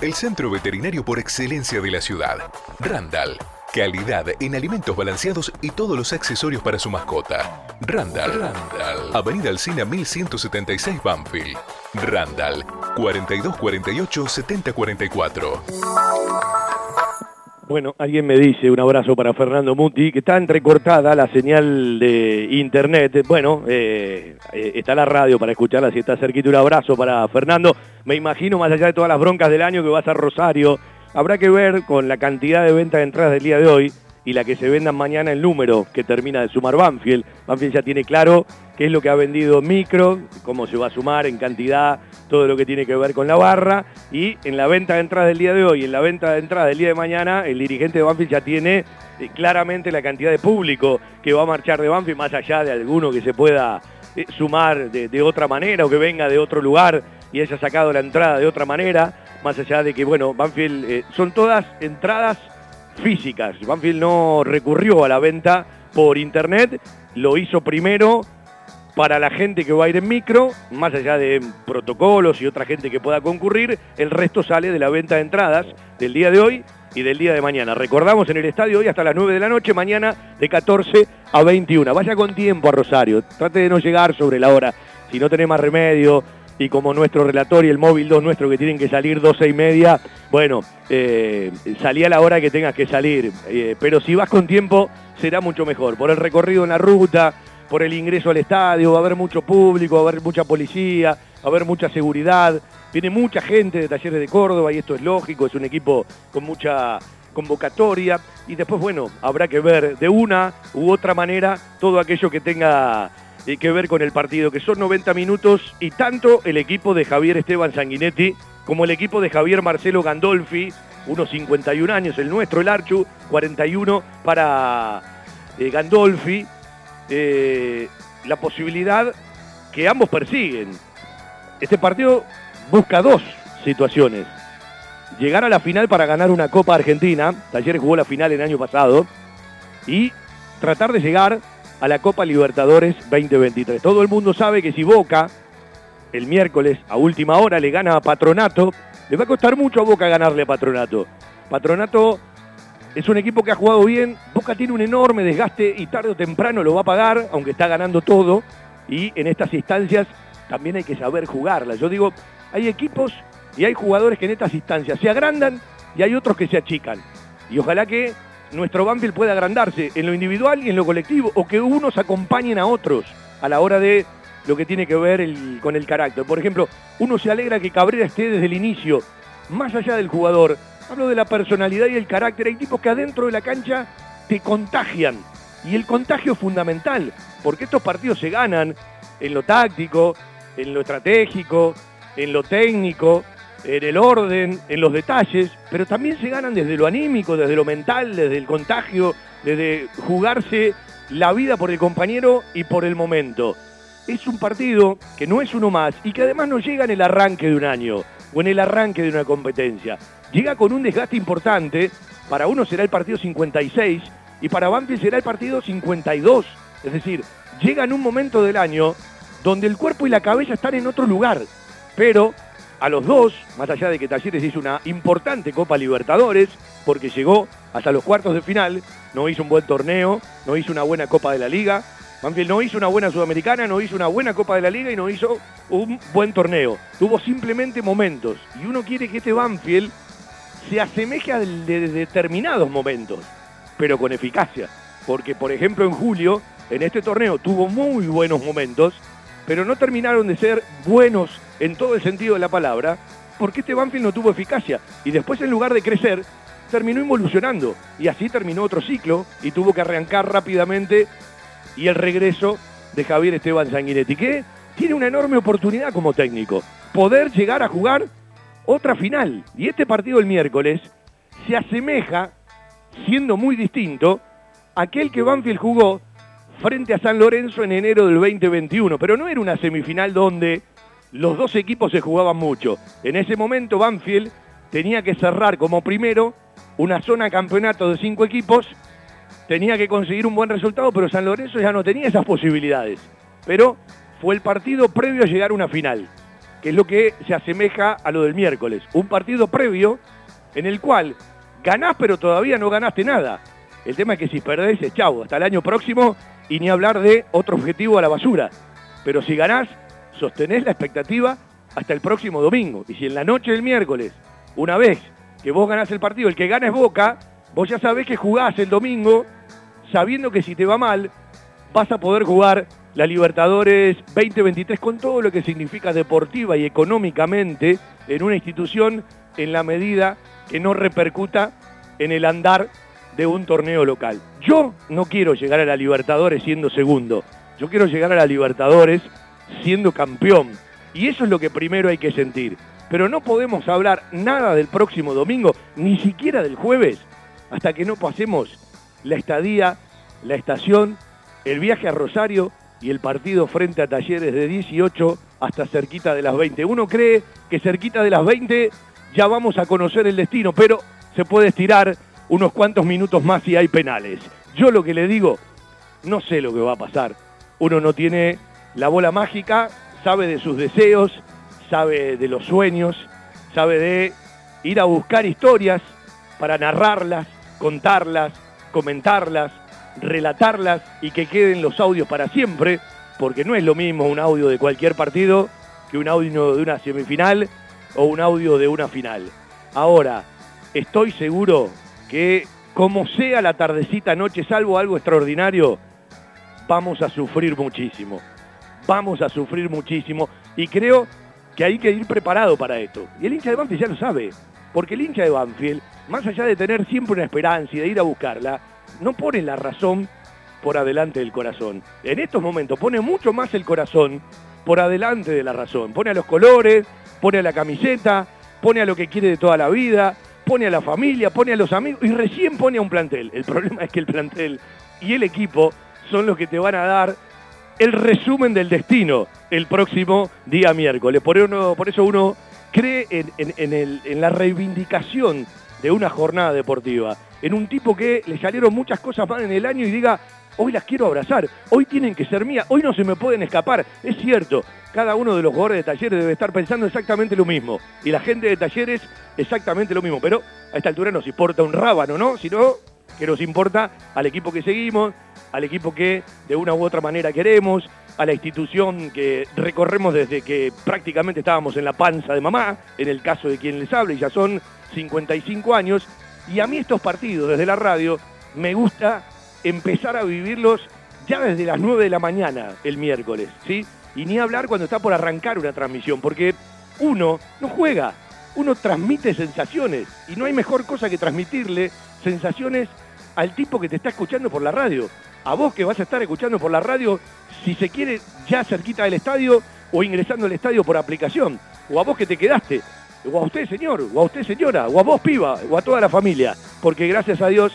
el centro veterinario por excelencia de la ciudad. Randall. Calidad en alimentos balanceados y todos los accesorios para su mascota. Randall. Randall. Avenida Alcina 1176 Banfield. Randall. 4248 7044. Bueno, alguien me dice, un abrazo para Fernando Muti, que está entrecortada la señal de internet. Bueno, eh, eh, está la radio para escucharla, si está cerquita, un abrazo para Fernando. Me imagino, más allá de todas las broncas del año, que vas a Rosario. Habrá que ver con la cantidad de ventas de entradas del día de hoy y la que se vendan mañana el número que termina de sumar Banfield. Banfield ya tiene claro qué es lo que ha vendido Micro, cómo se va a sumar en cantidad, todo lo que tiene que ver con la barra. Y en la venta de entradas del día de hoy, en la venta de entradas del día de mañana, el dirigente de Banfield ya tiene eh, claramente la cantidad de público que va a marchar de Banfield, más allá de alguno que se pueda eh, sumar de, otra manera o que venga de otro lugar y haya sacado la entrada de otra manera, más allá de que, bueno, Banfield eh, son todas entradas físicas. Banfield no recurrió a la venta por internet, lo hizo primero para la gente que va a ir en micro, más allá de protocolos y otra gente que pueda concurrir, el resto sale de la venta de entradas del día de hoy y del día de mañana. Recordamos en el estadio hoy hasta las 9 de la noche, mañana de 14 a 21. Vaya con tiempo a Rosario, trate de no llegar sobre la hora. Si no tenés más remedio, y como nuestro relator y el móvil 2 nuestro que tienen que salir 12 y media, bueno, eh, salí a la hora que tengas que salir. Eh, pero si vas con tiempo, será mucho mejor. Por el recorrido en la ruta, por el ingreso al estadio, va a haber mucho público, va a haber mucha policía, va a haber mucha seguridad. Viene mucha gente de Talleres de Córdoba y esto es lógico, es un equipo con mucha convocatoria y después, bueno, habrá que ver de una u otra manera todo aquello que tenga y que ver con el partido, que son 90 minutos y tanto el equipo de Javier Esteban Sanguinetti como el equipo de Javier Marcelo Gandolfi, unos 51 años, el nuestro, el Archu, 41 para eh, Gandolfi, eh, la posibilidad que ambos persiguen. Este partido busca dos situaciones. Llegar a la final para ganar una Copa Argentina, Talleres jugó la final el año pasado, y tratar de llegar a la Copa Libertadores 2023. Todo el mundo sabe que si Boca el miércoles a última hora le gana a Patronato, le va a costar mucho a Boca ganarle a Patronato. Patronato es un equipo que ha jugado bien, Boca tiene un enorme desgaste y tarde o temprano lo va a pagar, aunque está ganando todo, y en estas instancias también hay que saber jugarla. Yo digo, hay equipos Y hay jugadores que en estas instancias se agrandan y hay otros que se achican. Y ojalá que nuestro Banfield pueda agrandarse en lo individual y en lo colectivo, o que unos acompañen a otros a la hora de lo que tiene que ver con el carácter. Por ejemplo, uno se alegra que Cabrera esté desde el inicio, más allá del jugador. Hablo de la personalidad y el carácter. Hay tipos que adentro de la cancha te contagian. Y el contagio es fundamental, porque estos partidos se ganan en lo táctico, en lo estratégico, en lo técnico, en el orden, en los detalles, pero también se ganan desde lo anímico, desde lo mental, desde el contagio, desde jugarse la vida por el compañero y por el momento. Es un partido que no es uno más y que además no llega en el arranque de un año o en el arranque de una competencia. Llega con un desgaste importante, para uno será el partido 56 y para Banfield será el partido 52. Es decir, llega en un momento del año donde el cuerpo y la cabeza están en otro lugar, pero a los dos, más allá de que Talleres hizo una importante Copa Libertadores, porque llegó hasta los cuartos de final, no hizo un buen torneo, no hizo una buena Copa de la Liga, Banfield no hizo una buena Sudamericana, no hizo una buena Copa de la Liga y no hizo un buen torneo. Tuvo simplemente momentos. Y uno quiere que este Banfield se asemeje a de determinados momentos, pero con eficacia. Porque, por ejemplo, en julio, en este torneo, tuvo muy buenos momentos, pero no terminaron de ser buenos en todo el sentido de la palabra, porque este Banfield no tuvo eficacia. Y después, en lugar de crecer, terminó involucionando. Y así terminó otro ciclo y tuvo que arrancar rápidamente. Y el regreso de Javier Esteban Sanguinetti, que tiene una enorme oportunidad como técnico. Poder llegar a jugar otra final. Y este partido el miércoles se asemeja, siendo muy distinto, a aquel que Banfield jugó frente a San Lorenzo en enero del 2021. Pero no era una semifinal donde los dos equipos se jugaban mucho. En ese momento Banfield tenía que cerrar como primero una zona campeonato de cinco equipos, tenía que conseguir un buen resultado, pero San Lorenzo ya no tenía esas posibilidades. Pero fue el partido previo a llegar a una final, que es lo que se asemeja a lo del miércoles. Un partido previo en el cual ganás pero todavía no ganaste nada. El tema es que si perdés es chau, hasta el año próximo y ni hablar de otro objetivo a la basura. Pero si ganás, sostenés la expectativa hasta el próximo domingo. Y si en la noche del miércoles, una vez que vos ganás el partido, el que gana es Boca, vos ya sabés que jugás el domingo sabiendo que si te va mal, vas a poder jugar la Libertadores 2023 con todo lo que significa deportiva y económicamente en una institución en la medida que no repercuta en el andar de un torneo local. Yo no quiero llegar a la Libertadores siendo segundo, yo quiero llegar a la Libertadores siendo campeón. Y eso es lo que primero hay que sentir. Pero no podemos hablar nada del próximo domingo, ni siquiera del jueves, hasta que no pasemos la estadía, la estación, el viaje a Rosario y el partido frente a Talleres de 18 hasta cerquita de las 20. Uno cree que cerquita de las 20 ya vamos a conocer el destino, pero se puede estirar unos cuantos minutos más si hay penales. Yo lo que le digo, no sé lo que va a pasar. Uno no tiene la bola mágica sabe de sus deseos, sabe de los sueños, sabe de ir a buscar historias para narrarlas, contarlas, comentarlas, relatarlas y que queden los audios para siempre, porque no es lo mismo un audio de cualquier partido que un audio de una semifinal o un audio de una final. Ahora, estoy seguro que como sea la tardecita noche, salvo algo extraordinario, vamos a sufrir muchísimo vamos a sufrir muchísimo y creo que hay que ir preparado para esto. Y el hincha de Banfield ya lo sabe, porque el hincha de Banfield, más allá de tener siempre una esperanza y de ir a buscarla, no pone la razón por adelante del corazón. En estos momentos pone mucho más el corazón por adelante de la razón. Pone a los colores, pone a la camiseta, pone a lo que quiere de toda la vida, pone a la familia, pone a los amigos y recién pone a un plantel. El problema es que el plantel y el equipo son los que te van a dar el resumen del destino el próximo día miércoles. Por, eso uno cree en, la reivindicación de una jornada deportiva, en un tipo que le salieron muchas cosas mal en el año y diga, hoy las quiero abrazar, hoy tienen que ser mías, hoy no se me pueden escapar. Es cierto, cada uno de los jugadores de talleres debe estar pensando exactamente lo mismo, y la gente de talleres exactamente lo mismo, pero a esta altura nos importa un rábano, ¿no? Sino que nos importa al equipo que seguimos, al equipo que de una u otra manera queremos, a la institución que recorremos desde que prácticamente estábamos en la panza de mamá, en el caso de quien les habla, y ya son 55 años, y a mí estos partidos desde la radio me gusta empezar a vivirlos ya desde las 9 de la mañana el miércoles, ¿sí? Y ni hablar cuando está por arrancar una transmisión, porque uno no juega, uno transmite sensaciones, y no hay mejor cosa que transmitirle sensaciones al tipo que te está escuchando por la radio. A vos que vas a estar escuchando por la radio, si se quiere, ya cerquita del estadio o ingresando al estadio por aplicación. O a vos que te quedaste. O a usted, señor. O a usted, señora. O a vos, piba. O a toda la familia. Porque gracias a Dios,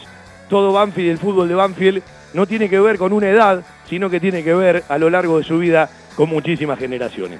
todo Banfield, el fútbol de Banfield, no tiene que ver con una edad, sino que tiene que ver a lo largo de su vida con muchísimas generaciones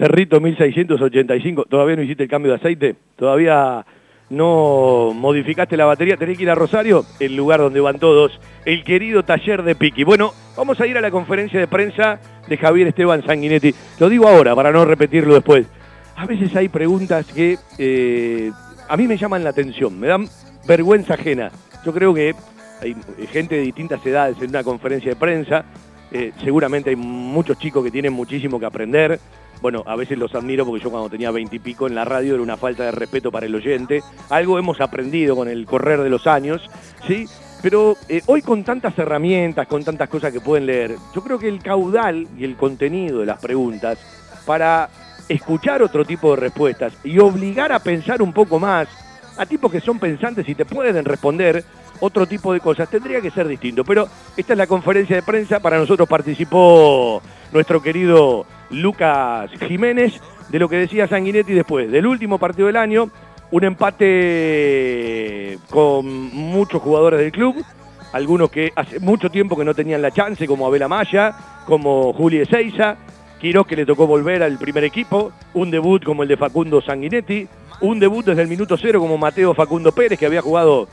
Cerrito 1685, todavía no hiciste el cambio de aceite, todavía no modificaste la batería, tenés que ir a Rosario, el lugar donde van todos, el querido taller de Piqui. Bueno, vamos a ir a la conferencia de prensa de Javier Esteban Sanguinetti. Lo digo ahora para no repetirlo después. A veces hay preguntas que eh, a mí me llaman la atención, me dan vergüenza ajena. Yo creo que hay gente de distintas edades en una conferencia de prensa, eh, seguramente hay muchos chicos que tienen muchísimo que aprender, bueno, a veces los admiro porque yo cuando tenía veintipico en la radio era una falta de respeto para el oyente. Algo hemos aprendido con el correr de los años, ¿sí? Pero eh, hoy con tantas herramientas, con tantas cosas que pueden leer, yo creo que el caudal y el contenido de las preguntas para escuchar otro tipo de respuestas y obligar a pensar un poco más a tipos que son pensantes y te pueden responder otro tipo de cosas, tendría que ser distinto. Pero esta es la conferencia de prensa, para nosotros participó nuestro querido Lucas Jiménez, de lo que decía Sanguinetti después, del último partido del año, un empate con muchos jugadores del club, algunos que hace mucho tiempo que no tenían la chance, como Abel Amaya, como Juli Ezeiza, Quiroz que le tocó volver al primer equipo, un debut como el de Facundo Sanguinetti, un debut desde el minuto cero como Mateo Facundo Pérez, que había jugado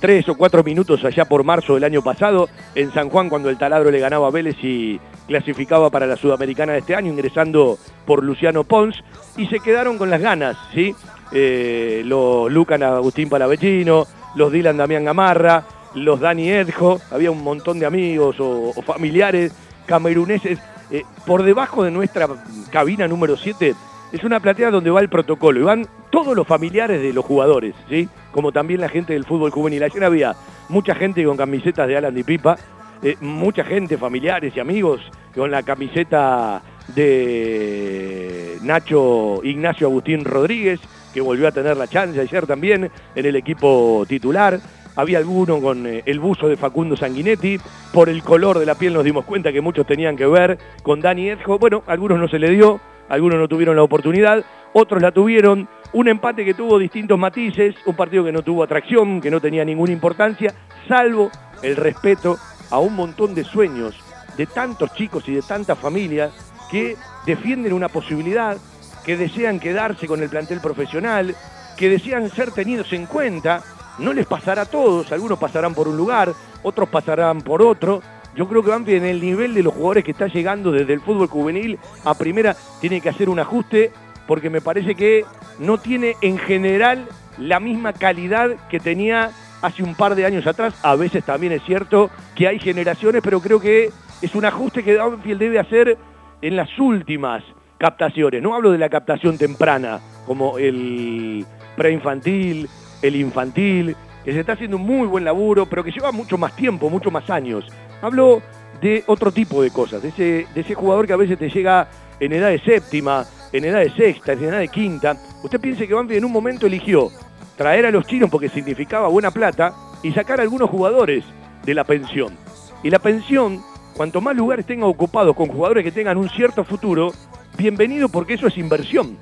tres o cuatro minutos allá por marzo del año pasado en San Juan cuando el taladro le ganaba a Vélez y clasificaba para la Sudamericana de este año, ingresando por Luciano Pons, y se quedaron con las ganas, ¿sí? Eh, los Lucan Agustín Palavecino, los Dylan Damián Gamarra, los Dani Edjo, había un montón de amigos o, familiares cameruneses. Eh, por debajo de nuestra cabina número 7 es una platea donde va el protocolo y van todos los familiares de los jugadores, ¿sí? como también la gente del fútbol juvenil. Ayer había mucha gente con camisetas de Alan y Pipa, eh, mucha gente, familiares y amigos, con la camiseta de Nacho Ignacio Agustín Rodríguez, que volvió a tener la chance ayer también en el equipo titular. Había alguno con eh, el buzo de Facundo Sanguinetti. Por el color de la piel nos dimos cuenta que muchos tenían que ver con Dani Edjo. Bueno, algunos no se le dio, algunos no tuvieron la oportunidad, otros la tuvieron. Un empate que tuvo distintos matices, un partido que no tuvo atracción, que no tenía ninguna importancia, salvo el respeto a un montón de sueños de tantos chicos y de tantas familias que defienden una posibilidad, que desean quedarse con el plantel profesional, que desean ser tenidos en cuenta. No les pasará a todos, algunos pasarán por un lugar, otros pasarán por otro. Yo creo que Banfield en el nivel de los jugadores que está llegando desde el fútbol juvenil a primera tiene que hacer un ajuste porque me parece que no tiene en general la misma calidad que tenía hace un par de años atrás. A veces también es cierto que hay generaciones, pero creo que es un ajuste que Banfield debe hacer en las últimas captaciones. No hablo de la captación temprana, como el preinfantil, el infantil, que se está haciendo un muy buen laburo, pero que lleva mucho más tiempo, mucho más años. Hablo de otro tipo de cosas, de ese, jugador que a veces te llega en edad de séptima, en edad de sexta, en edad de quinta. Usted piense que Banfield en un momento eligió traer a los chinos porque significaba buena plata y sacar a algunos jugadores de la pensión. Y la pensión, cuanto más lugares tenga ocupados con jugadores que tengan un cierto futuro, bienvenido porque eso es inversión.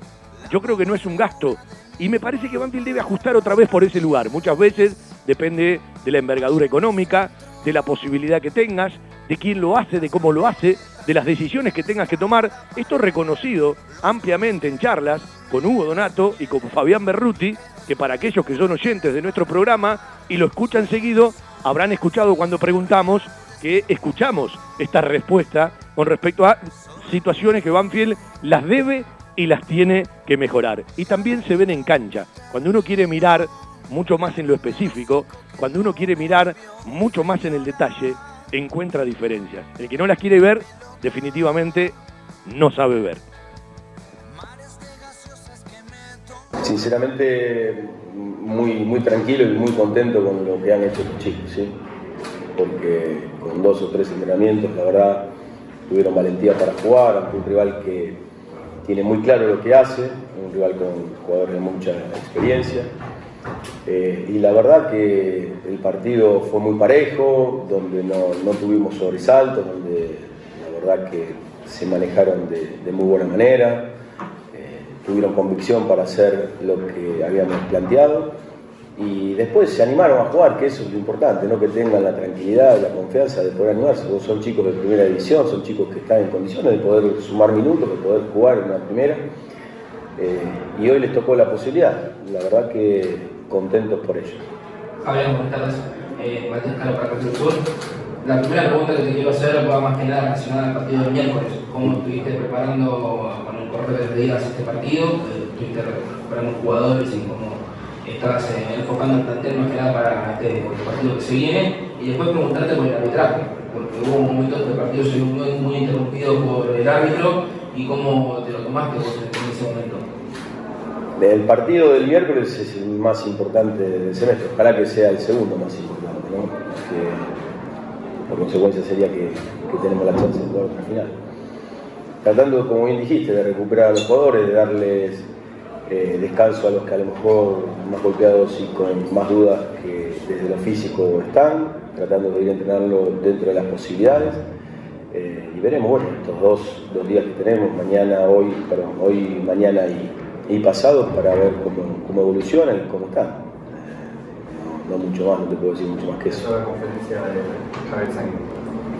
Yo creo que no es un gasto. Y me parece que Banfield debe ajustar otra vez por ese lugar. Muchas veces depende de la envergadura económica, de la posibilidad que tengas, de quién lo hace, de cómo lo hace, de las decisiones que tengas que tomar. Esto reconocido ampliamente en charlas con Hugo Donato y con Fabián Berruti, que para aquellos que son oyentes de nuestro programa y lo escuchan seguido, habrán escuchado cuando preguntamos que escuchamos esta respuesta con respecto a situaciones que Banfield las debe y las tiene que mejorar. Y también se ven en cancha. Cuando uno quiere mirar mucho más en lo específico, cuando uno quiere mirar mucho más en el detalle, encuentra diferencias. El que no las quiere ver, definitivamente no sabe ver. Sinceramente, muy, muy tranquilo y muy contento con lo que han hecho los chicos, porque con dos o tres entrenamientos, la verdad, tuvieron valentía para jugar ante un rival que tiene muy claro lo que hace, un rival con jugadores de mucha experiencia. Eh, y la verdad que el partido fue muy parejo, donde no, tuvimos sobresaltos, donde la verdad que se manejaron de, muy buena manera, tuvieron convicción para hacer lo que habíamos planteado y después se animaron a jugar, que eso es lo importante, ¿no? que tengan la tranquilidad y la confianza de poder animarse. Son chicos de primera división, son chicos que están en condiciones de poder sumar minutos, de poder jugar en la primera. Eh, y hoy les tocó la posibilidad. La verdad que contentos por ello. Javier, buenas tardes. Eh, Matías Calo para. La primera pregunta que te quiero hacer va más que nada relacionada al partido del miércoles. ¿Cómo estuviste preparando con el corte de días este partido? Eh, ¿Estuviste preparando jugadores y cómo estás eh, enfocando el plantel más que nada para este partido que se viene? Y después preguntarte por el arbitraje, porque hubo un momento que el partido se muy, muy interrumpido por el árbitro y cómo te lo tomaste vos en ese momento. El partido del miércoles es el más importante del semestre, ojalá que sea el segundo más importante, por consecuencia sería que, tenemos la chance de jugar la final. Tratando, como bien dijiste, de recuperar a los jugadores, de darles eh, descanso a los que a lo mejor más golpeados y con más dudas que desde lo físico están, tratando de ir entrenando dentro de las posibilidades. Eh, y veremos, estos dos, dos, días que tenemos, mañana, hoy, perdón, hoy, mañana y, y pasado, para ver cómo, cómo evolucionan y cómo están. Mucho más, no te puedo decir mucho más que eso. De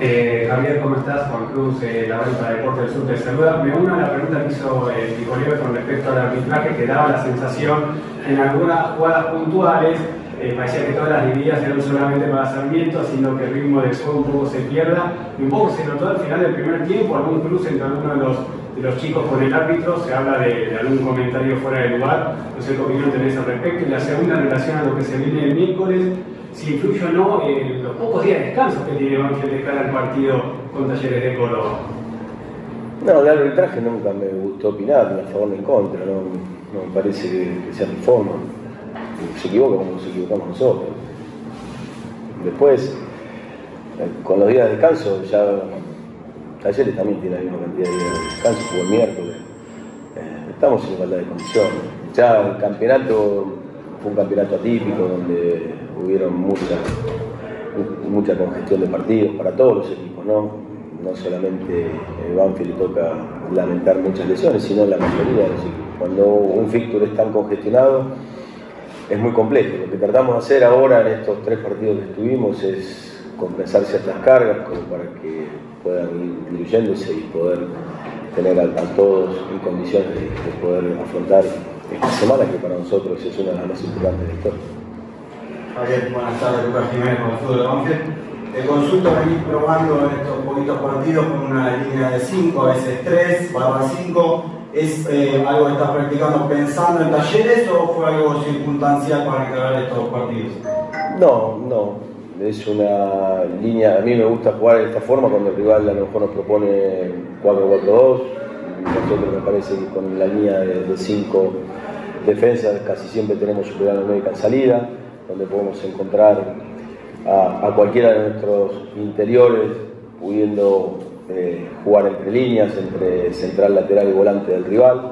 eh, Javier, ¿cómo estás? Juan Cruz, eh, la para Deporte del Sur te saluda. Me uno a la pregunta que hizo eh, con respecto al arbitraje, que daba la sensación en algunas jugadas puntuales eh, parecía que todas las divididas eran solamente para Sarmiento, sino que el ritmo del juego un poco se pierda. Y un poco se notó al final del primer tiempo algún cruce entre algunos de los, de los chicos con el árbitro, se habla de, algún comentario fuera de lugar, no sé qué opinión tenés al respecto. Y la segunda, en relación a lo que se viene el miércoles, si influye o no en los pocos días de descanso que tiene Banfield de cara al partido con Talleres de Córdoba. No, de arbitraje nunca me gustó opinar, ni a favor ni en contra, no, me parece que, sea mi forma se equivoca como nos equivocamos nosotros. Después, con los días de descanso, ya Talleres también tiene la misma cantidad de días de descanso, jugó el miércoles. Eh, estamos en igualdad de condiciones. Ya el campeonato fue un campeonato atípico donde hubieron mucha, mucha congestión de partidos para todos los equipos, ¿no? No solamente el Banfield le toca lamentar muchas lesiones, sino la mayoría. Cuando un fixture es tan congestionado, es muy complejo. Lo que tratamos de hacer ahora en estos tres partidos que estuvimos es compensar ciertas cargas como para que puedan ir diluyéndose y poder tener a, todos en condiciones de, poder afrontar esta semana que para nosotros es una de las más importantes de la historia. Javier, buenas tardes, Lucas Jiménez con el fútbol de Banfield. De consulta venís probando estos poquitos partidos con una línea de 5, a veces 3, barra 5 ¿Es eh, algo que estás practicando pensando en talleres o fue algo circunstancial para encarar estos partidos? No, no. Es una línea, a mí me gusta jugar de esta forma cuando el rival a lo mejor nos propone 4-4-2, nosotros me parece que con la línea de, cinco defensas casi siempre tenemos superar numérica en salida, donde podemos encontrar a, cualquiera de nuestros interiores pudiendo eh, jugar entre líneas, entre central, lateral y volante del rival,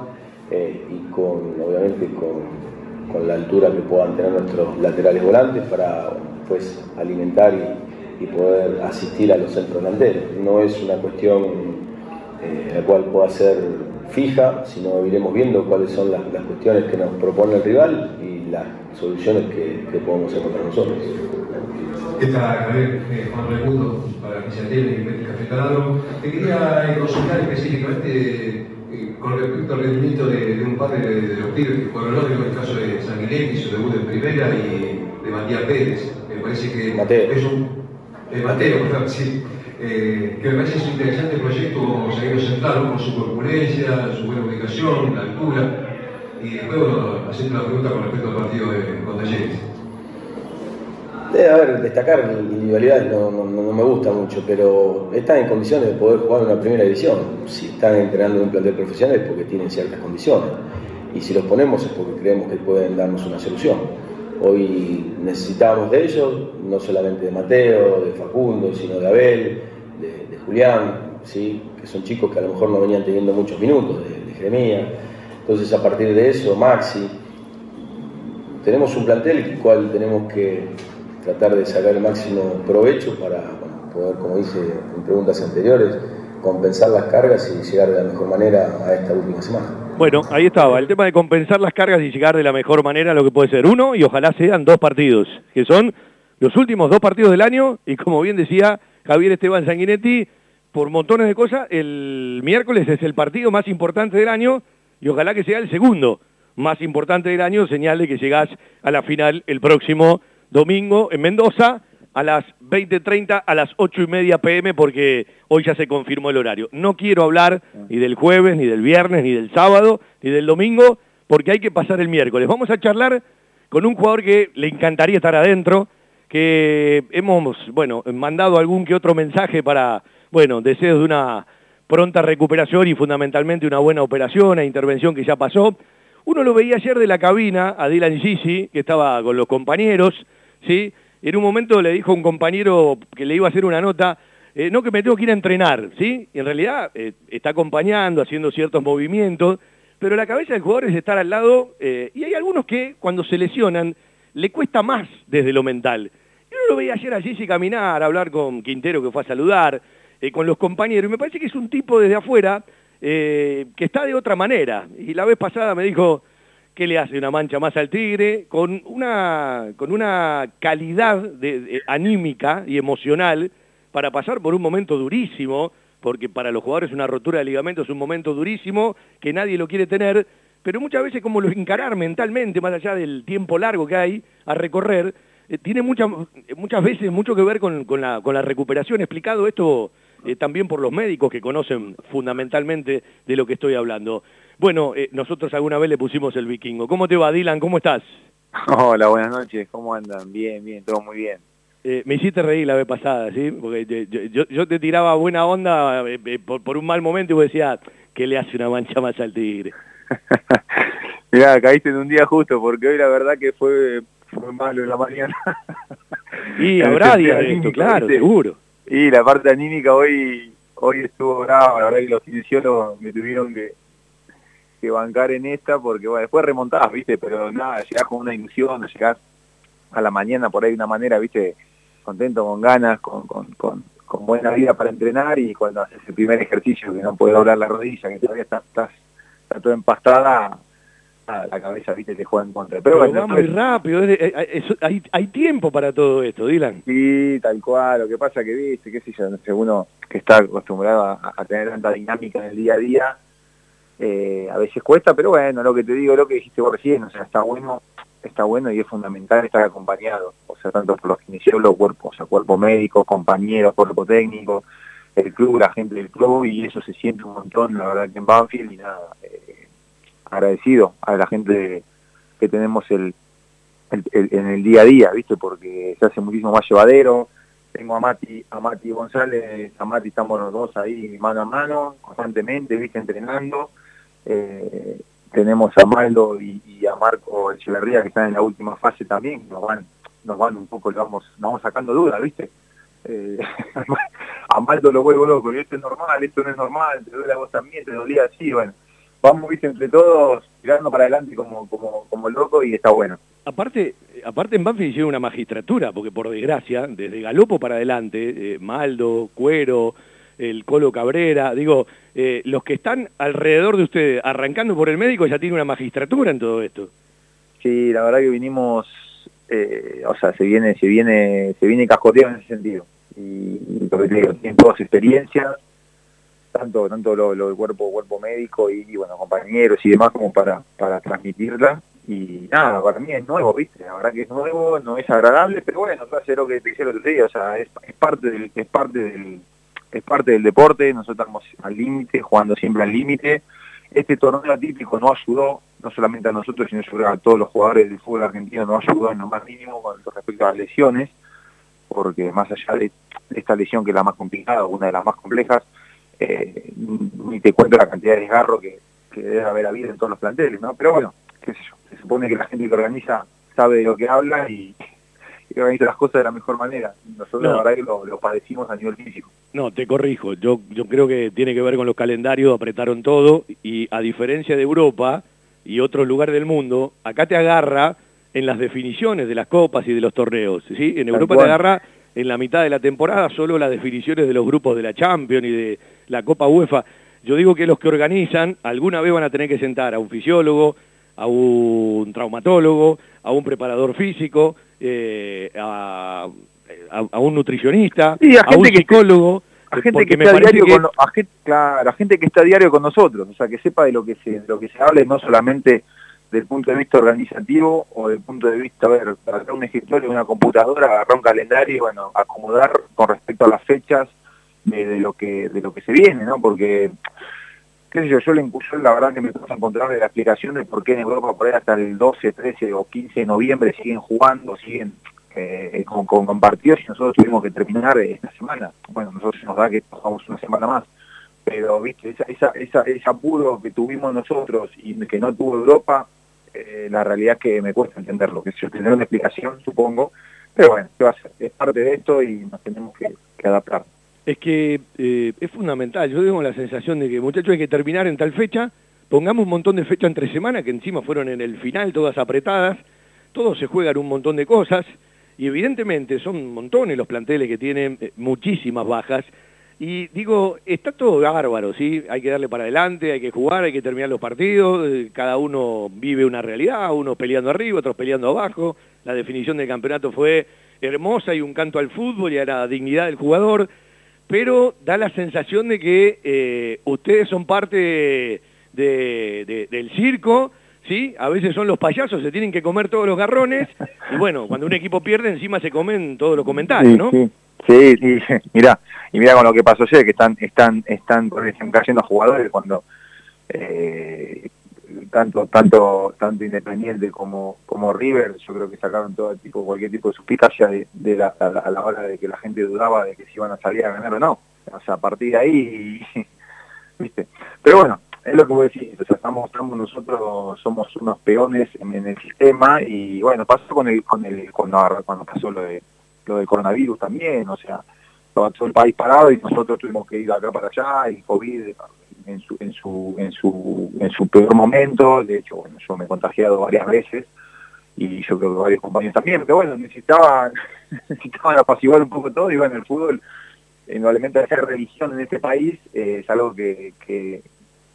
eh, y con, obviamente con, la altura que puedan tener nuestros laterales volantes para pues, alimentar y, poder asistir a los centros delanteros. No es una cuestión eh, la cual pueda ser fija, sino iremos viendo cuáles son las, cuestiones que nos propone el rival y las soluciones que, que podemos encontrar nosotros. ¿Qué tal? Eh, Juan Raimundo, para Pichatelli y Taladro. Te quería consultar específicamente eh, con respecto al rendimiento de, un par de, los pibes que fueron lógicos, el caso de Sanguinetti, su debut en primera, y de Matías Pérez. Me parece que es un. Eh, Mateo, sí. Eh, que me parece que es un interesante proyecto como seguirlo central, con su corpulencia, su buena ubicación, la altura. Y después, bueno, hacerte una pregunta con respecto al partido de, con Talleres. Debe haber, destacar individualidades no, no, me gusta mucho, pero están en condiciones de poder jugar en una primera división. Si están entrenando en un plantel profesional es porque tienen ciertas condiciones. Y si los ponemos es porque creemos que pueden darnos una solución. Hoy necesitábamos de ellos, no solamente de Mateo, de Facundo, sino de Abel, de, Julián, ¿sí? que son chicos que a lo mejor no venían teniendo muchos minutos, de, de Jeremía. Entonces a partir de eso, Maxi, tenemos un plantel el cual tenemos que tratar de sacar el máximo provecho para poder, como dice en preguntas anteriores, compensar las cargas y llegar de la mejor manera a esta última semana. Bueno, ahí estaba, el tema de compensar las cargas y llegar de la mejor manera a lo que puede ser uno y ojalá sean dos partidos, que son los últimos dos partidos del año y como bien decía Javier Esteban Sanguinetti, por montones de cosas, el miércoles es el partido más importante del año y ojalá que sea el segundo más importante del año, señal de que llegás a la final el próximo domingo en Mendoza a las 20.30, a las 8 y media pm, porque hoy ya se confirmó el horario. No quiero hablar ni del jueves, ni del viernes, ni del sábado, ni del domingo, porque hay que pasar el miércoles. Vamos a charlar con un jugador que le encantaría estar adentro, que hemos, bueno, mandado algún que otro mensaje para, bueno, deseos de una pronta recuperación y fundamentalmente una buena operación e intervención que ya pasó. Uno lo veía ayer de la cabina, a Dylan Gisi, que estaba con los compañeros, ¿sí? En un momento le dijo a un compañero que le iba a hacer una nota, eh, no que me tengo que ir a entrenar, ¿sí? Y en realidad eh, está acompañando, haciendo ciertos movimientos, pero la cabeza del jugador es estar al lado, eh, y hay algunos que cuando se lesionan le cuesta más desde lo mental. Yo lo veía ayer a Gigi caminar, hablar con Quintero que fue a saludar, con los compañeros, y me parece que es un tipo desde afuera que está de otra manera. Y la vez pasada me dijo, que le hace una mancha más al Tigre, con una, con una calidad anímica y emocional para pasar por un momento durísimo, porque para los jugadores una rotura de ligamento es un momento durísimo, que nadie lo quiere tener, pero muchas veces como lo encarar mentalmente, más allá del tiempo largo que hay a recorrer, eh, tiene muchas muchas veces mucho que ver con, con, la, con la recuperación. Explicado esto eh, también por los médicos que conocen fundamentalmente de lo que estoy hablando. Bueno, eh, nosotros alguna vez le pusimos el vikingo. ¿Cómo te va, Dylan? ¿Cómo estás? Hola, buenas noches. ¿Cómo andan? Bien, bien, todo muy bien. Eh, me hiciste reír la vez pasada, ¿sí? Porque yo, te tiraba buena onda por, un mal momento y vos decías, que le hace una mancha más al tigre? Mirá, caíste en un día justo, porque hoy la verdad que fue, fue malo en la mañana. y habrá días de esto, claro, seguro. Y la parte anímica hoy hoy estuvo brava, la verdad que los kinesiólogos me tuvieron que, que bancar en esta porque bueno, después remontás, viste, pero nada, llegás con una ilusión, llegás a la mañana por ahí de una manera, viste, contento, con ganas, con, con, con, buena vida para entrenar y cuando haces el primer ejercicio que no puedes doblar la rodilla, que todavía estás, estás, está todo empastada, la cabeza, viste, te juega en contra. Pero, bueno, va muy rápido, hay, hay tiempo para todo esto, Dylan. Sí, tal cual, lo que pasa que, viste, qué sé yo, no sé, uno que está acostumbrado a, tener tanta dinámica en el día a día, eh, a veces cuesta, pero bueno, lo que te digo, lo que dijiste vos recién, o sea, está bueno, está bueno y es fundamental estar acompañado, o sea, tanto por los kinesiólogos, cuerpo, o sea, cuerpo médico, compañeros, cuerpo técnico, el club, la gente del club, y eso se siente un montón, la verdad, que en Banfield, y nada, eh, agradecido a la gente que tenemos el, en el día a día, ¿viste? Porque se hace muchísimo más llevadero, tengo a Mati, a Mati González, a Mati estamos los dos ahí mano a mano, constantemente, viste, entrenando. Eh, tenemos a Maldo y, a Marco Echeverría que están en la última fase también, nos van, nos van un poco, vamos, nos vamos sacando dudas, viste. Eh, a Maldo lo vuelvo loco, y esto es normal, esto no es normal, te duele a vos también, te dolía así, bueno. Vamos, viste, entre todos, tirando para adelante como, como, como loco y está bueno. Aparte, aparte en Banfield hicieron una magistratura, porque por desgracia, desde Galopo para adelante, eh, Maldo, Cuero, el Colo Cabrera, digo, eh, los que están alrededor de ustedes, arrancando por el médico, ya tienen una magistratura en todo esto. Sí, la verdad que vinimos, eh, o sea, se viene, se viene, se viene cascoteado en ese sentido. Y, lo que te digo, tienen todas experiencias, tanto, tanto lo, lo del cuerpo, cuerpo médico y, bueno, compañeros y demás como para, para transmitirla y nada, para mí es nuevo, ¿viste? La verdad que es nuevo, no es agradable, pero bueno, lo que te el otro o sea, es, parte del, es parte del, es parte del deporte, nosotros estamos al límite, jugando siempre al límite. Este torneo atípico no ayudó, no solamente a nosotros, sino a todos los jugadores del fútbol argentino, no ayudó en lo más mínimo con respecto a las lesiones, porque más allá de, esta lesión que es la más complicada, una de las más complejas, eh, ni te cuento la cantidad de desgarro que, que debe haber habido en todos los planteles, ¿no? Pero bueno, qué sé yo, se supone que la gente que organiza sabe de lo que habla y, organiza las cosas de la mejor manera. Nosotros la verdad que lo, padecimos a nivel físico. No, te corrijo, yo, yo creo que tiene que ver con los calendarios, apretaron todo y a diferencia de Europa y otros lugares del mundo, acá te agarra en las definiciones de las copas y de los torneos. ¿sí? En Europa te agarra en la mitad de la temporada solo las definiciones de los grupos de la Champions y de la Copa UEFA. Yo digo que los que organizan alguna vez van a tener que sentar a un fisiólogo, a un traumatólogo, a un preparador físico, eh, a, un nutricionista, a, un psicólogo. a gente que está diario con, a gente, claro, a gente que está diario con nosotros, o sea, que sepa de lo que se, de lo que se habla no solamente del punto de vista organizativo o del punto de vista, a ver, agarrar un escritorio, una computadora, agarrar un calendario y bueno, acomodar con respecto a las fechas de, lo que de lo que se viene, ¿no? Porque qué sé yo, yo, le, yo la verdad que me puse a encontrar la explicación de por qué en Europa por ahí hasta el 12, 13 o 15 de noviembre siguen jugando, siguen eh, con, partidos y nosotros tuvimos que terminar esta semana. Bueno, nosotros nos da que pasamos una semana más, pero viste, esa, esa, esa, ese apuro que tuvimos nosotros y que no tuvo Europa, eh, la realidad que me cuesta entenderlo, que yo tener una explicación, supongo, pero bueno, ¿qué va a ser? Es parte de esto y nos tenemos que adaptar es que eh, es fundamental. Yo tengo la sensación de que, muchachos, hay que terminar en tal fecha, pongamos un montón de fechas entre semana, que encima fueron en el final todas apretadas, todos se juegan un montón de cosas, y evidentemente son montones los planteles que tienen eh, muchísimas bajas, y digo, está todo bárbaro, ¿sí? Hay que darle para adelante, hay que jugar, hay que terminar los partidos, eh, cada uno vive una realidad, uno peleando arriba, otros peleando abajo, la definición del campeonato fue hermosa y un canto al fútbol y a la dignidad del jugador, pero da la sensación de que eh, ustedes son parte del circo, ¿sí? A veces son los payasos, se tienen que comer todos los garrones, y bueno, cuando un equipo pierde encima se comen todos los comentarios, ¿no? Sí, sí, sí. mira, y mira con lo que pasó ayer, que están, están, están, están cayendo jugadores cuando eh, tanto tanto tanto Independiente como como River yo creo que sacaron todo tipo cualquier tipo de suspicacia de, la, a, la, hora de que la gente dudaba de que si iban a salir a ganar o no. O sea a partir de ahí viste. Pero bueno es lo que voy a decir o sea estamos, estamos nosotros somos unos peones en, el sistema y bueno pasó con el con el cuando, cuando pasó lo de lo del coronavirus también o sea todo el país parado y nosotros tuvimos que ir acá para allá y COVID en su, en su, en su, en su peor momento, de hecho, bueno, yo me he contagiado varias veces y yo creo que varios compañeros también, pero bueno, necesitaban, necesitaban apaciguar un poco todo y bueno, el fútbol, indudablemente hacer religión en este país eh, es algo que, que,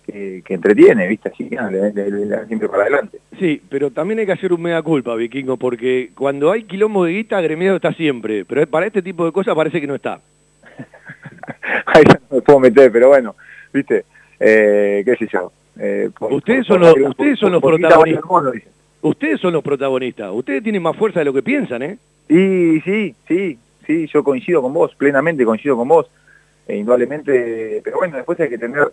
que, entretiene, ¿viste? Así que le, siempre para adelante. Sí, pero también hay que hacer un mea culpa, Vikingo, porque cuando hay quilombo de guita, agremiado está siempre, pero para este tipo de cosas parece que no está. Ahí no me puedo meter, pero bueno, ¿viste? Eh, qué sé yo. Eh, ustedes son los, ustedes son los protagonistas. Ustedes son los protagonistas. Ustedes tienen más fuerza de lo que piensan, ¿eh? Y sí, sí, sí, yo coincido con vos, plenamente coincido con vos, e indudablemente, pero bueno, después hay que tener,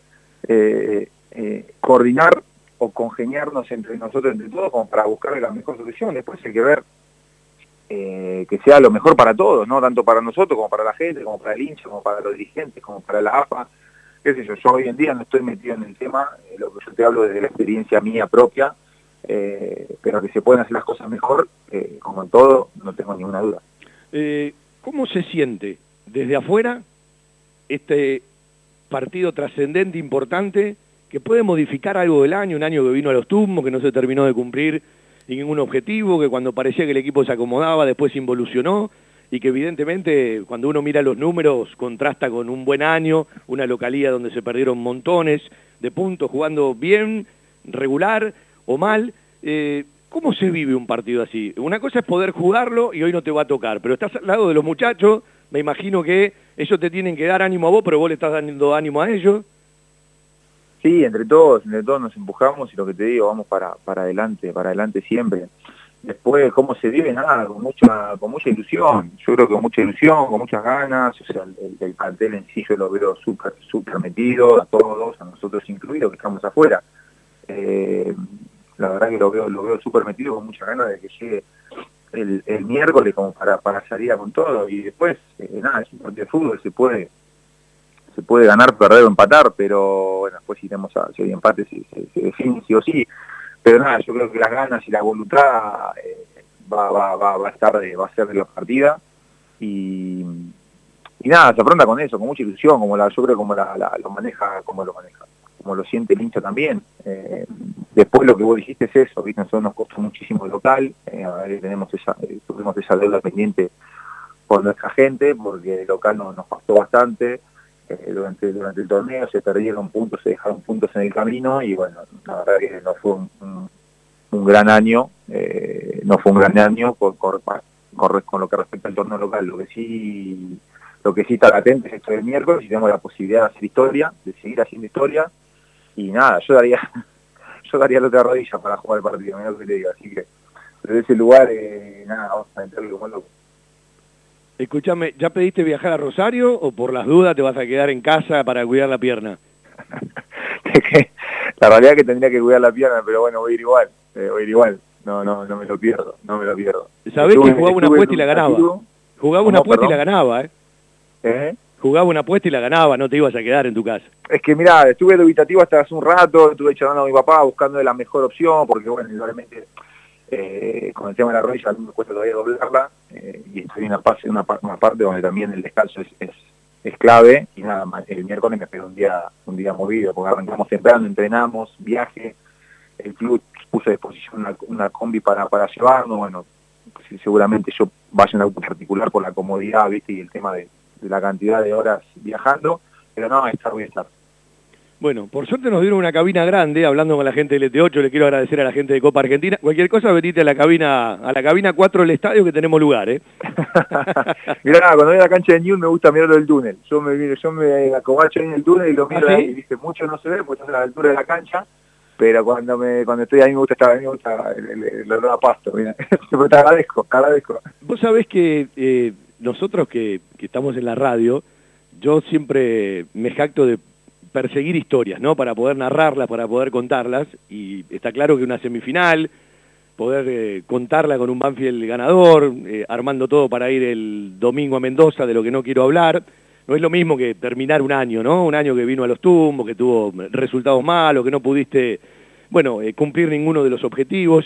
eh, eh, coordinar o congeniarnos entre nosotros, entre todos, como para buscar la mejor solución. Después hay que ver eh, que sea lo mejor para todos, ¿no? Tanto para nosotros como para la gente, como para el hincha, como para los dirigentes, como para la AFA. Qué sé yo, yo hoy en día no estoy metido en el tema, eh, lo que yo te hablo desde la experiencia mía propia, eh, pero que se pueden hacer las cosas mejor, como en todo, no tengo ninguna duda. ¿Cómo se siente desde afuera este partido trascendente, importante, que puede modificar algo del año, un año que vino a los tumbos, que no se terminó de cumplir ningún objetivo, que cuando parecía que el equipo se acomodaba después involucionó y que evidentemente cuando uno mira los números contrasta con un buen año, una localidad donde se perdieron montones de puntos jugando bien, regular o mal. Eh, ¿Cómo se vive un partido así? Una cosa es poder jugarlo y hoy no te va a tocar, pero estás al lado de los muchachos, me imagino que ellos te tienen que dar ánimo a vos, pero vos le estás dando ánimo a ellos. Sí, entre todos, entre todos nos empujamos y lo que te digo, vamos para, para adelante, para adelante siempre. Después, ¿cómo se vive? Nada, con mucha, con mucha ilusión. Yo creo que con mucha ilusión, con muchas ganas. O sea, el, el cartel en sí yo lo veo súper, súper metido, a todos, a nosotros incluidos, que estamos afuera. Eh, la verdad que lo veo, lo veo súper metido, con muchas ganas de que llegue el, el miércoles como para, para salir con todo. Y después, eh, nada, es un partido de fútbol, se puede se puede ganar, perder o empatar, pero bueno, después si tenemos a, si hay empate se, se, define sí o sí. Pero nada, yo creo que las ganas y la voluntad eh, va, va, va, a estar de, va a ser de la partida y, nada, se afronta con eso, con mucha ilusión, como la, yo creo como lo maneja, como lo maneja, como lo siente el hincha también. Eh, después lo que vos dijiste es eso, ¿viste? nosotros nos costó muchísimo el local, eh, tenemos esa, tuvimos esa deuda pendiente con nuestra gente, porque el local nos, nos costó bastante, eh, durante, durante el torneo, se perdieron puntos, se dejaron puntos en el camino y bueno, la verdad que no fue un, un, gran año, eh, no fue un gran año con, con, con, lo que respecta al torneo local. Lo que sí lo que sí está latente es esto del miércoles y tenemos la posibilidad de hacer historia, de seguir haciendo historia y nada, yo daría yo daría la otra rodilla para jugar el partido, lo que te digo, así que desde ese lugar, eh, nada, vamos a entrarle como loco. Escúchame, ¿ya pediste viajar a Rosario o por las dudas te vas a quedar en casa para cuidar la pierna? la realidad es que tendría que cuidar la pierna, pero bueno, voy a ir igual, eh, voy a ir igual. No, no, no me lo pierdo, no me lo pierdo. Sabés que jugaba una apuesta y la ganaba. Jugaba una apuesta y la ganaba, ¿eh? ¿eh? Jugaba una apuesta y la ganaba, no te ibas a quedar en tu casa. Es que mirá, estuve dubitativo hasta hace un rato, estuve charlando a mi papá buscando la mejor opción, porque bueno, realmente eh, con el tema de la rodilla me cuesta todavía doblarla eh, y estoy en una, una, parte donde también el descalzo es, es, clave y nada el miércoles me pegó un día un día movido porque arrancamos temprano, entrenamos, viaje, el club puso a disposición una, una combi para, para llevarnos, bueno, seguramente yo vaya en auto particular por la comodidad, viste, y el tema de, de la cantidad de horas viajando, pero no, estar voy a estar. Bueno, por suerte nos dieron una cabina grande, hablando con la gente del ET8, le quiero agradecer a la gente de Copa Argentina. Cualquier cosa, venite a la cabina a la cabina 4 del estadio que tenemos lugar, ¿eh? Mirá, cuando voy a la cancha de Newell me gusta mirarlo del túnel. Yo me yo me acobacho en el túnel y lo miro ¿Ah, ahí, y dice, mucho no se ve porque estás a la altura de la cancha, pero cuando me cuando estoy ahí me gusta estar ahí, me gusta el, olor a pasto, mira. te agradezco, te agradezco. Vos sabés que eh, nosotros que, que estamos en la radio, yo siempre me jacto de perseguir historias, ¿no? Para poder narrarlas, para poder contarlas, y está claro que una semifinal, poder eh, contarla con un Banfield ganador, eh, armando todo para ir el domingo a Mendoza, de lo que no quiero hablar, no es lo mismo que terminar un año, ¿no? Un año que vino a los tumbos, que tuvo resultados malos, que no pudiste, bueno, eh, cumplir ninguno de los objetivos.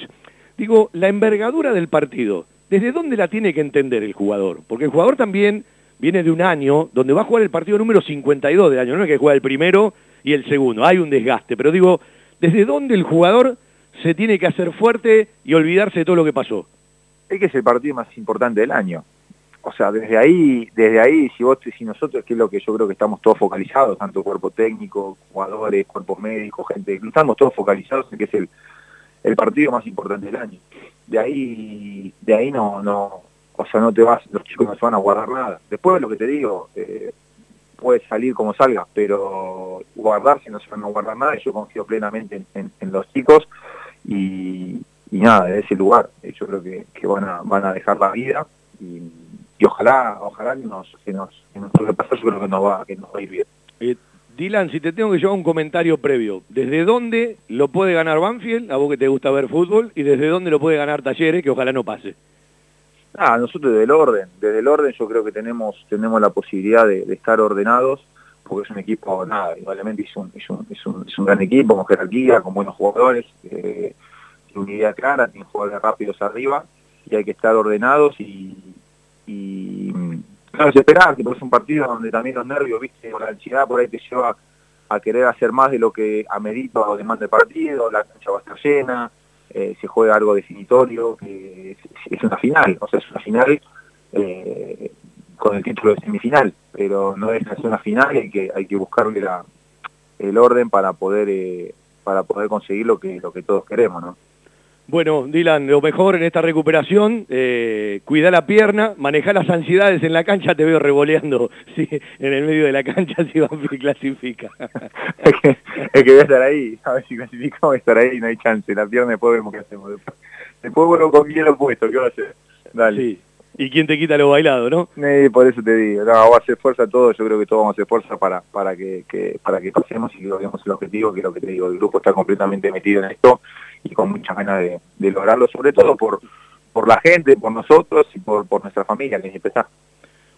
Digo, la envergadura del partido, ¿desde dónde la tiene que entender el jugador? Porque el jugador también viene de un año donde va a jugar el partido número 52 del año, no es que juega el primero y el segundo, hay un desgaste, pero digo, ¿desde dónde el jugador se tiene que hacer fuerte y olvidarse de todo lo que pasó? Es que es el partido más importante del año. O sea, desde ahí, desde ahí, si vos, si nosotros, que es lo que yo creo que estamos todos focalizados, tanto cuerpo técnico, jugadores, cuerpos médicos, gente, estamos todos focalizados en que es el, el partido más importante del año. De ahí, de ahí no, no, o sea, no te vas, los chicos no se van a guardar nada. Después lo que te digo, eh, puede salir como salga, pero guardarse no se van a guardar nada yo confío plenamente en, los chicos y, nada, de ese lugar yo creo que, van, a, van a dejar la vida y, ojalá ojalá que nos, que nos, que nos toque pasar, yo creo que nos va, que nos va a ir bien. Eh, Dylan, si te tengo que llevar un comentario previo, ¿desde dónde lo puede ganar Banfield, a vos que te gusta ver fútbol, y desde dónde lo puede ganar Talleres, que ojalá no pase? Ah, nosotros desde el orden, desde el orden yo creo que tenemos, tenemos la posibilidad de, estar ordenados, porque es un equipo, nada, igualmente es un, es un, es un, es gran equipo, con jerarquía, con buenos jugadores, eh, tiene una idea clara, tiene jugadores rápidos arriba, y hay que estar ordenados y, no desesperarse, porque es un partido donde también los nervios, viste, o la ansiedad por ahí te lleva a querer hacer más de lo que amerita o demanda el partido, la cancha va a estar llena, eh, se juega algo definitorio, que es, una final, o sea, es una final eh, con el título de semifinal, pero no es una final y hay que, hay que buscarle el orden para poder, eh, para poder conseguir lo que, lo que todos queremos, ¿no? Bueno, Dylan, lo mejor en esta recuperación, eh, cuida la pierna, maneja las ansiedades en la cancha, te veo revoleando sí, en el medio de la cancha si Banfield clasifica. es, que, es que voy a estar ahí, a ver si clasificamos voy a estar ahí, no hay chance, la pierna después vemos qué hacemos. Después, después vuelvo con hielo puesto, ¿qué va a hacer? Dale. Sí. ¿Y quién te quita lo bailado, no? Sí, por eso te digo, no, va a hacer fuerza todo, yo creo que todos vamos a hacer fuerza para, para que, que, para que pasemos y que logremos el objetivo, que es lo que te digo, el grupo está completamente metido en esto y con muchas ganas de, lograrlo, sobre todo por, por la gente, por nosotros y por, por nuestra familia, que empezar.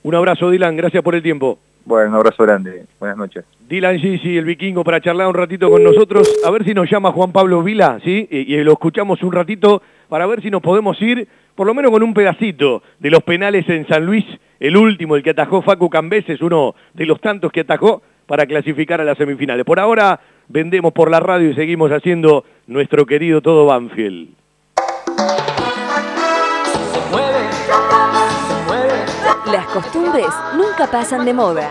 Un abrazo, Dylan, gracias por el tiempo. Bueno, un abrazo grande, buenas noches. Dylan Gigi, el vikingo, para charlar un ratito con nosotros, a ver si nos llama Juan Pablo Vila, ¿sí? Y, y, lo escuchamos un ratito para ver si nos podemos ir, por lo menos con un pedacito de los penales en San Luis, el último, el que atajó Facu Cambeses, uno de los tantos que atajó para clasificar a las semifinales. Por ahora, vendemos por la radio y seguimos haciendo nuestro querido todo Banfield. Las costumbres nunca pasan de moda.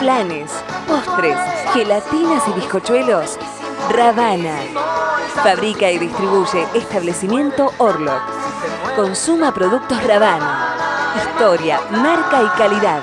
Planes, postres, gelatinas y bizcochuelos. Ravana. Fabrica y distribuye establecimiento Orlok. Consuma productos Ravana. Historia, marca y calidad.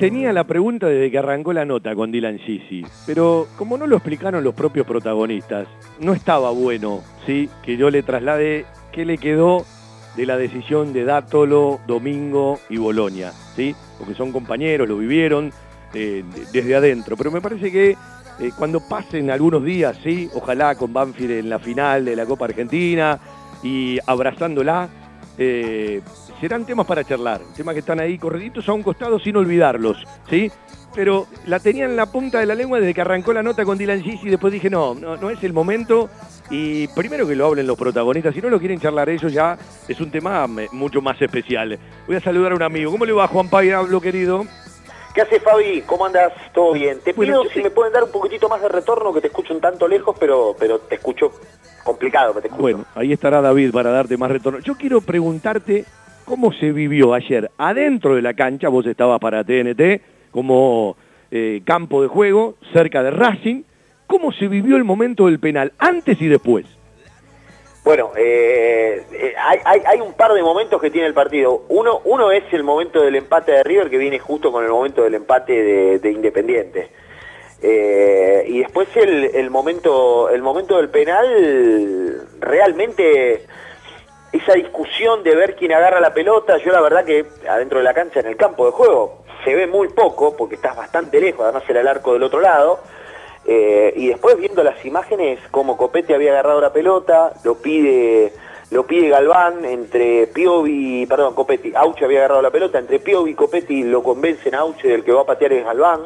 Tenía la pregunta desde que arrancó la nota con Dylan Sisi, pero como no lo explicaron los propios protagonistas, no estaba bueno, ¿sí? Que yo le traslade qué le quedó de la decisión de Dátolo, Domingo y Bolonia, ¿sí? Porque son compañeros, lo vivieron eh, desde adentro, pero me parece que eh, cuando pasen algunos días, ¿sí? Ojalá con Banfield en la final de la Copa Argentina y abrazándola, eh, serán temas para charlar, temas que están ahí correditos a un costado sin olvidarlos, ¿sí? Pero la tenía en la punta de la lengua desde que arrancó la nota con Dylan Gis y después dije, no, no, no es el momento. Y primero que lo hablen los protagonistas, si no lo quieren charlar ellos ya es un tema mucho más especial. Voy a saludar a un amigo. ¿Cómo le va Juan Pablo, querido? ¿Qué haces, Fabi? ¿Cómo andas? ¿Todo bien? Te pido si me pueden dar un poquitito más de retorno, que te escucho un tanto lejos, pero, pero te escucho complicado, te escucho. Bueno, ahí estará David para darte más retorno. Yo quiero preguntarte ¿Cómo se vivió ayer adentro de la cancha? Vos estabas para TNT como eh, campo de juego, cerca de Racing. ¿Cómo se vivió el momento del penal, antes y después? Bueno, eh, eh, hay, un par de momentos que tiene el partido. Uno, uno es el momento del empate de River, que viene justo con el momento del empate de, Independiente. y después el, el, momento, el momento del penal, realmente esa discusión de ver quién agarra la pelota, yo la verdad que adentro de la cancha, en el campo de juego, se ve muy poco, porque estás bastante lejos, además era el arco del otro lado, eh, y después viendo las imágenes, como Copete había agarrado la pelota, lo pide, lo pide Galván, entre Piovi, perdón, Copetti, había agarrado la pelota, entre Piovi y Copetti lo convencen a Auche del que va a patear es Galván.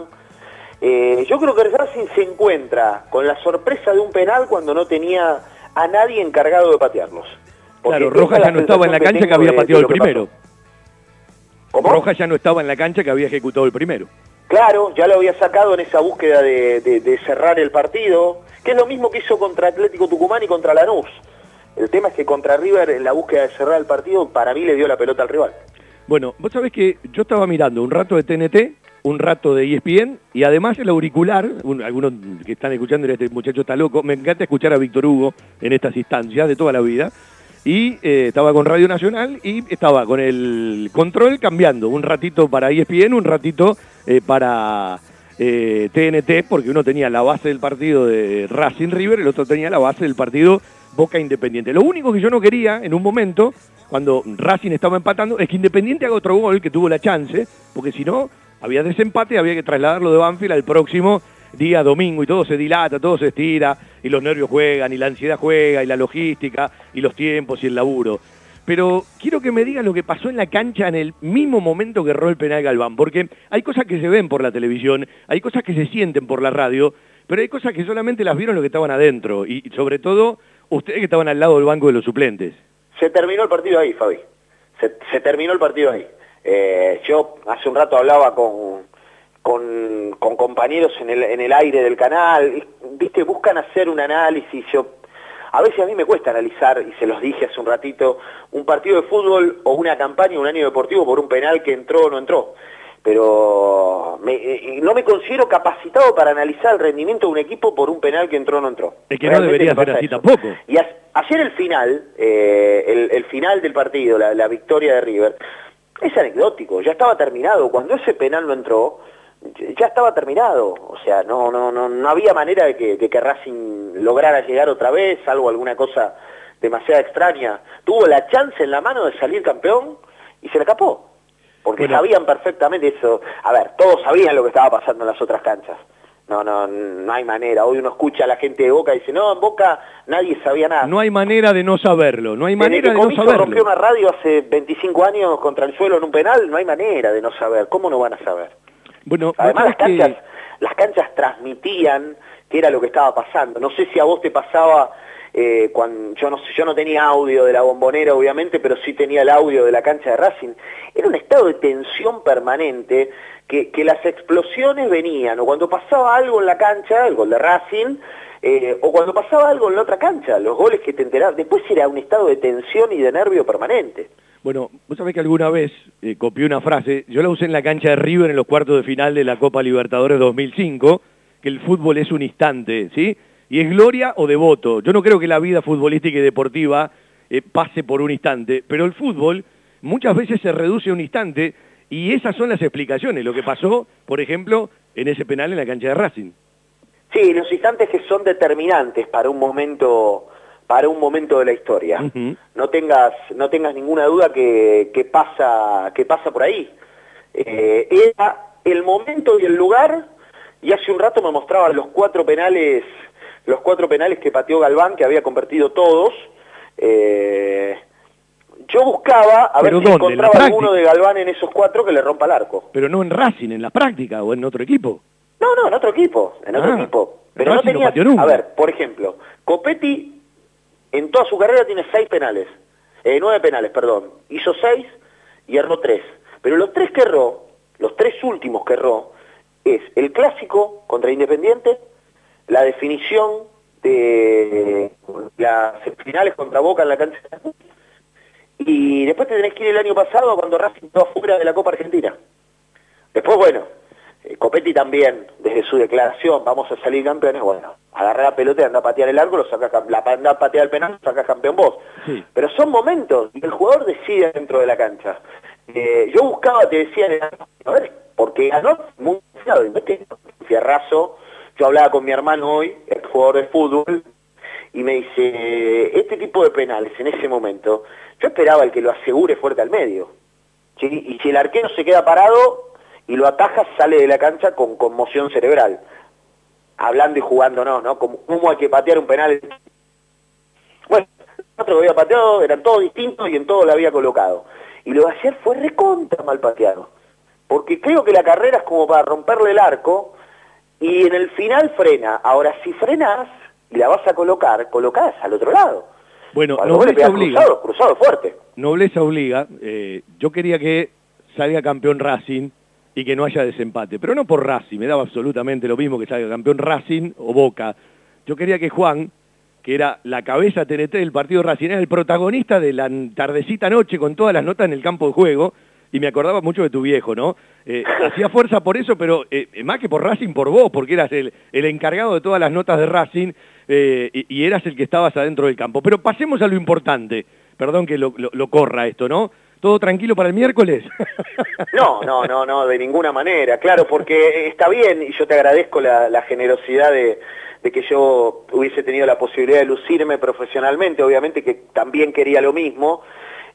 Eh, yo creo que Racing se encuentra con la sorpresa de un penal cuando no tenía a nadie encargado de patearlos. Claro, Rojas ya no estaba en la cancha que, había pateado el primero. Rojas ya no estaba en la cancha que había ejecutado el primero. Claro, ya lo había sacado en esa búsqueda de, cerrar el partido, que es lo mismo que hizo contra Atlético Tucumán y contra Lanús. El tema es que contra River, en la búsqueda de cerrar el partido, para mí le dio la pelota al rival. Bueno, vos sabés que yo estaba mirando un rato de TNT un rato de ESPN y además el auricular, algunos que están escuchando, este muchacho está loco, me encanta escuchar a Víctor Hugo en estas instancias de toda la vida. Y eh, estaba con Radio Nacional y estaba con el control cambiando, un ratito para ESPN, un ratito eh, para TNT, eh, porque uno tenía la base del partido de Racing River, el otro tenía la base del partido Boca Independiente. Lo único que yo no quería en un momento, cuando Racing estaba empatando, es que Independiente haga otro gol, que tuvo la chance, porque si no, había desempate, había que trasladarlo de Banfield al próximo día domingo y todo se dilata, todo se estira, y los nervios juegan, y la ansiedad juega, y la logística, y los tiempos, y el laburo. Pero quiero que me digas lo que pasó en la cancha en el mismo momento que erró el penal Galván, porque hay cosas que se ven por la televisión, hay cosas que se sienten por la radio, pero hay cosas que solamente las vieron los que estaban adentro, y sobre todo ustedes que estaban al lado del banco de los suplentes. Se terminó el partido ahí, Fabi. Se, terminó el partido ahí. Eh, yo hace un rato hablaba con, con, compañeros en el, en el aire del canal, viste, buscan hacer un análisis, yo a veces a mí me cuesta analizar, y se los dije hace un ratito, un partido de fútbol o una campaña, un año deportivo por un penal que entró o no entró. Pero eh, no me considero capacitado para analizar el rendimiento de un equipo por un penal que entró o no entró. Es que no debería ser así tampoco. Y ayer el final, eh, el, final del partido, la, la victoria de River, es anecdótico, ya estaba terminado. Cuando ese penal no entró, ya estaba terminado, o sea, no, no, no, no había manera de que, de que Racing lograra llegar otra vez, salvo alguna cosa demasiado extraña. Tuvo la chance en la mano de salir campeón y se le escapó, porque sabían perfectamente eso. A ver, todos sabían lo que estaba pasando en las otras canchas. No, no, no hay manera. Hoy uno escucha a la gente de Boca y dice, no, en Boca nadie sabía nada. No hay manera de no saberlo, no hay manera de no saberlo. rompió una radio hace 25 años contra el suelo en un penal, no hay manera de no saber. ¿Cómo no van a saber? Bueno, Además las canchas, las canchas transmitían qué era lo que estaba pasando. No sé si a vos te pasaba eh, cuando yo no yo no tenía audio de la bombonera obviamente, pero sí tenía el audio de la cancha de Racing. Era un estado de tensión permanente que, que las explosiones venían o cuando pasaba algo en la cancha, el gol de Racing, eh, o cuando pasaba algo en la otra cancha, los goles que te enterabas, después era un estado de tensión y de nervio permanente. Bueno, vos sabés que alguna vez eh, copié una frase, yo la usé en la cancha de River en los cuartos de final de la Copa Libertadores 2005, que el fútbol es un instante, ¿sí? Y es gloria o devoto. Yo no creo que la vida futbolística y deportiva eh, pase por un instante, pero el fútbol muchas veces se reduce a un instante y esas son las explicaciones, lo que pasó, por ejemplo, en ese penal en la cancha de Racing. Sí, los instantes que son determinantes para un momento para un momento de la historia. No tengas no tengas ninguna duda que, que pasa que pasa por ahí. Eh, era el momento y el lugar y hace un rato me mostraba los cuatro penales los cuatro penales que pateó Galván que había convertido todos. Eh, yo buscaba a ver si encontraba alguno de Galván en esos cuatro que le rompa el arco. Pero no en Racing, en la práctica o en otro equipo. No, no, en otro equipo, en otro ah, equipo. Pero no tenía, a ver, por ejemplo, Copetti en toda su carrera tiene seis penales, eh, nueve penales, perdón. Hizo seis y erró tres. Pero los tres que erró, los tres últimos que erró, es el clásico contra Independiente, la definición de las finales contra Boca en la cancha y después te tenés que ir el año pasado cuando Racing quedó fuera de la Copa Argentina. Después, bueno, Copetti también, desde su declaración, vamos a salir campeones, bueno, agarra la pelota y anda a patear el arco, lo saca, la, anda a patear el penal, lo saca campeón vos. Pero son momentos, y el jugador decide dentro de la cancha. Eh, yo buscaba, te decía, a ver, porque ganó muy confiado, y fierrazo. Yo hablaba con mi hermano hoy, el jugador de fútbol, y me dice, este tipo de penales en ese momento, yo esperaba el que lo asegure fuerte al medio. Y si el arquero se queda parado, y lo ataja, sale de la cancha con conmoción cerebral. Hablando y jugando no, ¿no? Como, ¿Cómo hay que patear un penal? Bueno, otro había pateado, eran todos distintos y en todo lo había colocado. Y lo de ayer fue recontra mal pateado. Porque creo que la carrera es como para romperle el arco y en el final frena. Ahora, si frenas y la vas a colocar, colocás al otro lado. Bueno, nobleza obliga. Cruzado, cruzado fuerte. Nobleza obliga. Eh, yo quería que salga campeón Racing y que no haya desempate. Pero no por Racing, me daba absolutamente lo mismo que salga campeón Racing o Boca. Yo quería que Juan, que era la cabeza TNT del partido Racing, era el protagonista de la tardecita noche con todas las notas en el campo de juego, y me acordaba mucho de tu viejo, ¿no? Eh, hacía fuerza por eso, pero eh, más que por Racing, por vos, porque eras el, encargado de todas las notas de Racing y, y, eras el que estabas adentro del campo. Pero pasemos a lo importante, perdón que lo, lo corra esto, ¿no? ¿Todo tranquilo para el miércoles? No, no, no, no, de ninguna manera, claro, porque está bien y yo te agradezco la, generosidad de, que yo hubiese tenido la posibilidad de lucirme profesionalmente, obviamente que también quería lo mismo,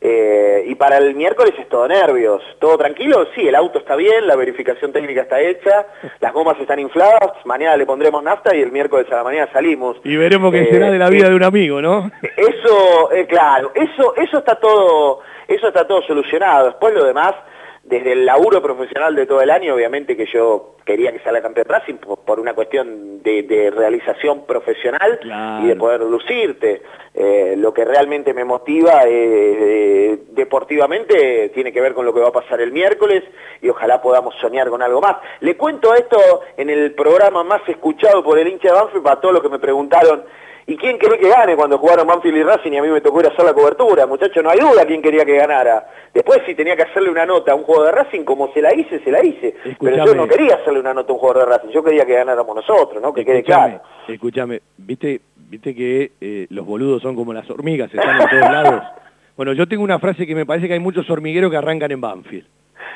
eh, y para el miércoles es todo nervios. ¿Todo tranquilo? Sí, el auto está bien, la verificación técnica está hecha, las gomas están infladas, mañana le pondremos nafta y el miércoles a la mañana salimos. Y veremos qué será de la vida de un amigo, ¿no? Eso, eh, claro, eso, eso está todo, eso está todo solucionado. Después lo demás desde el laburo profesional de todo el año, obviamente que yo quería que salga campeón Racing por, una cuestión de, realización profesional y de poder lucirte. Eh, lo que realmente me motiva eh, deportivamente tiene que ver con lo que va a pasar el miércoles y ojalá podamos soñar con algo más. Le cuento esto en el programa más escuchado por el hincha de Banfield para todos los que me preguntaron ¿Y quién quería que gane cuando jugaron Banfield y Racing y a mí me tocó ir a hacer la cobertura? Muchachos, no hay duda quién quería que ganara. Después si tenía que hacerle una nota a un juego de Racing, como se la hice, se la hice. Pero yo no quería hacerle una nota a un jugador de Racing, yo quería que ganáramos nosotros, ¿no? Que quede claro. Escúchame, ¿viste, viste que eh, los boludos son como las hormigas, están en todos lados? Bueno, yo tengo una frase que me parece que hay muchos hormigueros que arrancan en Banfield.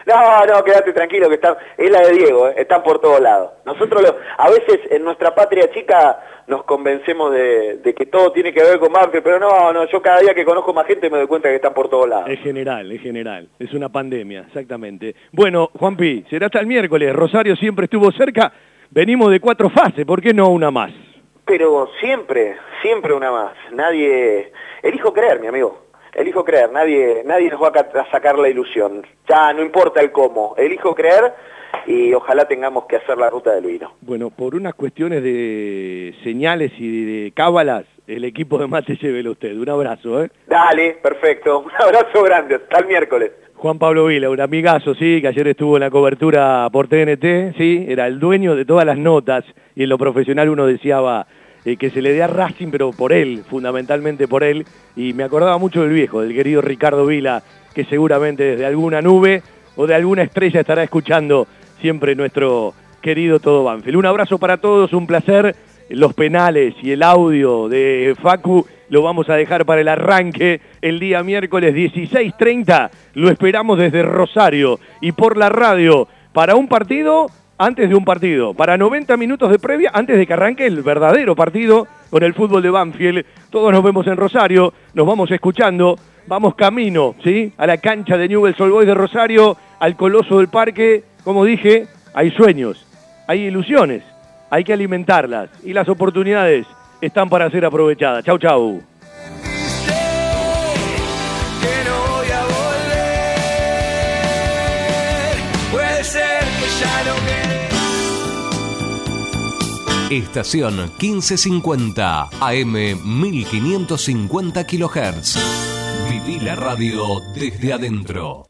No, no, quédate tranquilo, que está, es la de Diego, eh, están por todos lados. Nosotros a veces en nuestra patria chica nos convencemos de, que todo tiene que ver con Banfield, pero no, no, yo cada día que conozco más gente me doy cuenta que están por todos lados. Es general, es general, es una pandemia, exactamente. Bueno, Juanpi, será hasta el miércoles, Rosario siempre estuvo cerca, venimos de cuatro fases, ¿por qué no una más? Pero siempre, siempre una más, nadie... Elijo creer, mi amigo elijo creer, nadie, nadie nos va a sacar la ilusión. Ya no importa el cómo, elijo creer y ojalá tengamos que hacer la ruta del vino. Bueno, por unas cuestiones de señales y de cábalas, el equipo de mate llévelo usted. Un abrazo, ¿eh? Dale, perfecto. Un abrazo grande. Hasta el miércoles. Juan Pablo Vila, un amigazo, sí, que ayer estuvo en la cobertura por TNT, sí, era el dueño de todas las notas y en lo profesional uno deseaba eh, que se le dé a Racing, pero por él, fundamentalmente por él. Y me acordaba mucho del viejo, del querido Ricardo Vila, que seguramente desde alguna nube o de alguna estrella estará escuchando siempre nuestro querido Todo Banfield. Un abrazo para todos, un placer. Los penales y el audio de Facu lo vamos a dejar para el arranque el día miércoles 16.30. Lo esperamos desde Rosario y por la radio para un partido antes de un partido, para 90 minutos de previa, antes de que arranque el verdadero partido con el fútbol de Banfield. Todos nos vemos en Rosario, nos vamos escuchando, vamos camino, ¿sí? A la cancha de Newell's Old Boys de Rosario, al Coloso del Parque. Como dije, hay sueños, hay ilusiones, hay que alimentarlas y las oportunidades están para ser aprovechadas. Chau, chau. Estación 1550 AM 1550 kHz. Viví la radio desde adentro.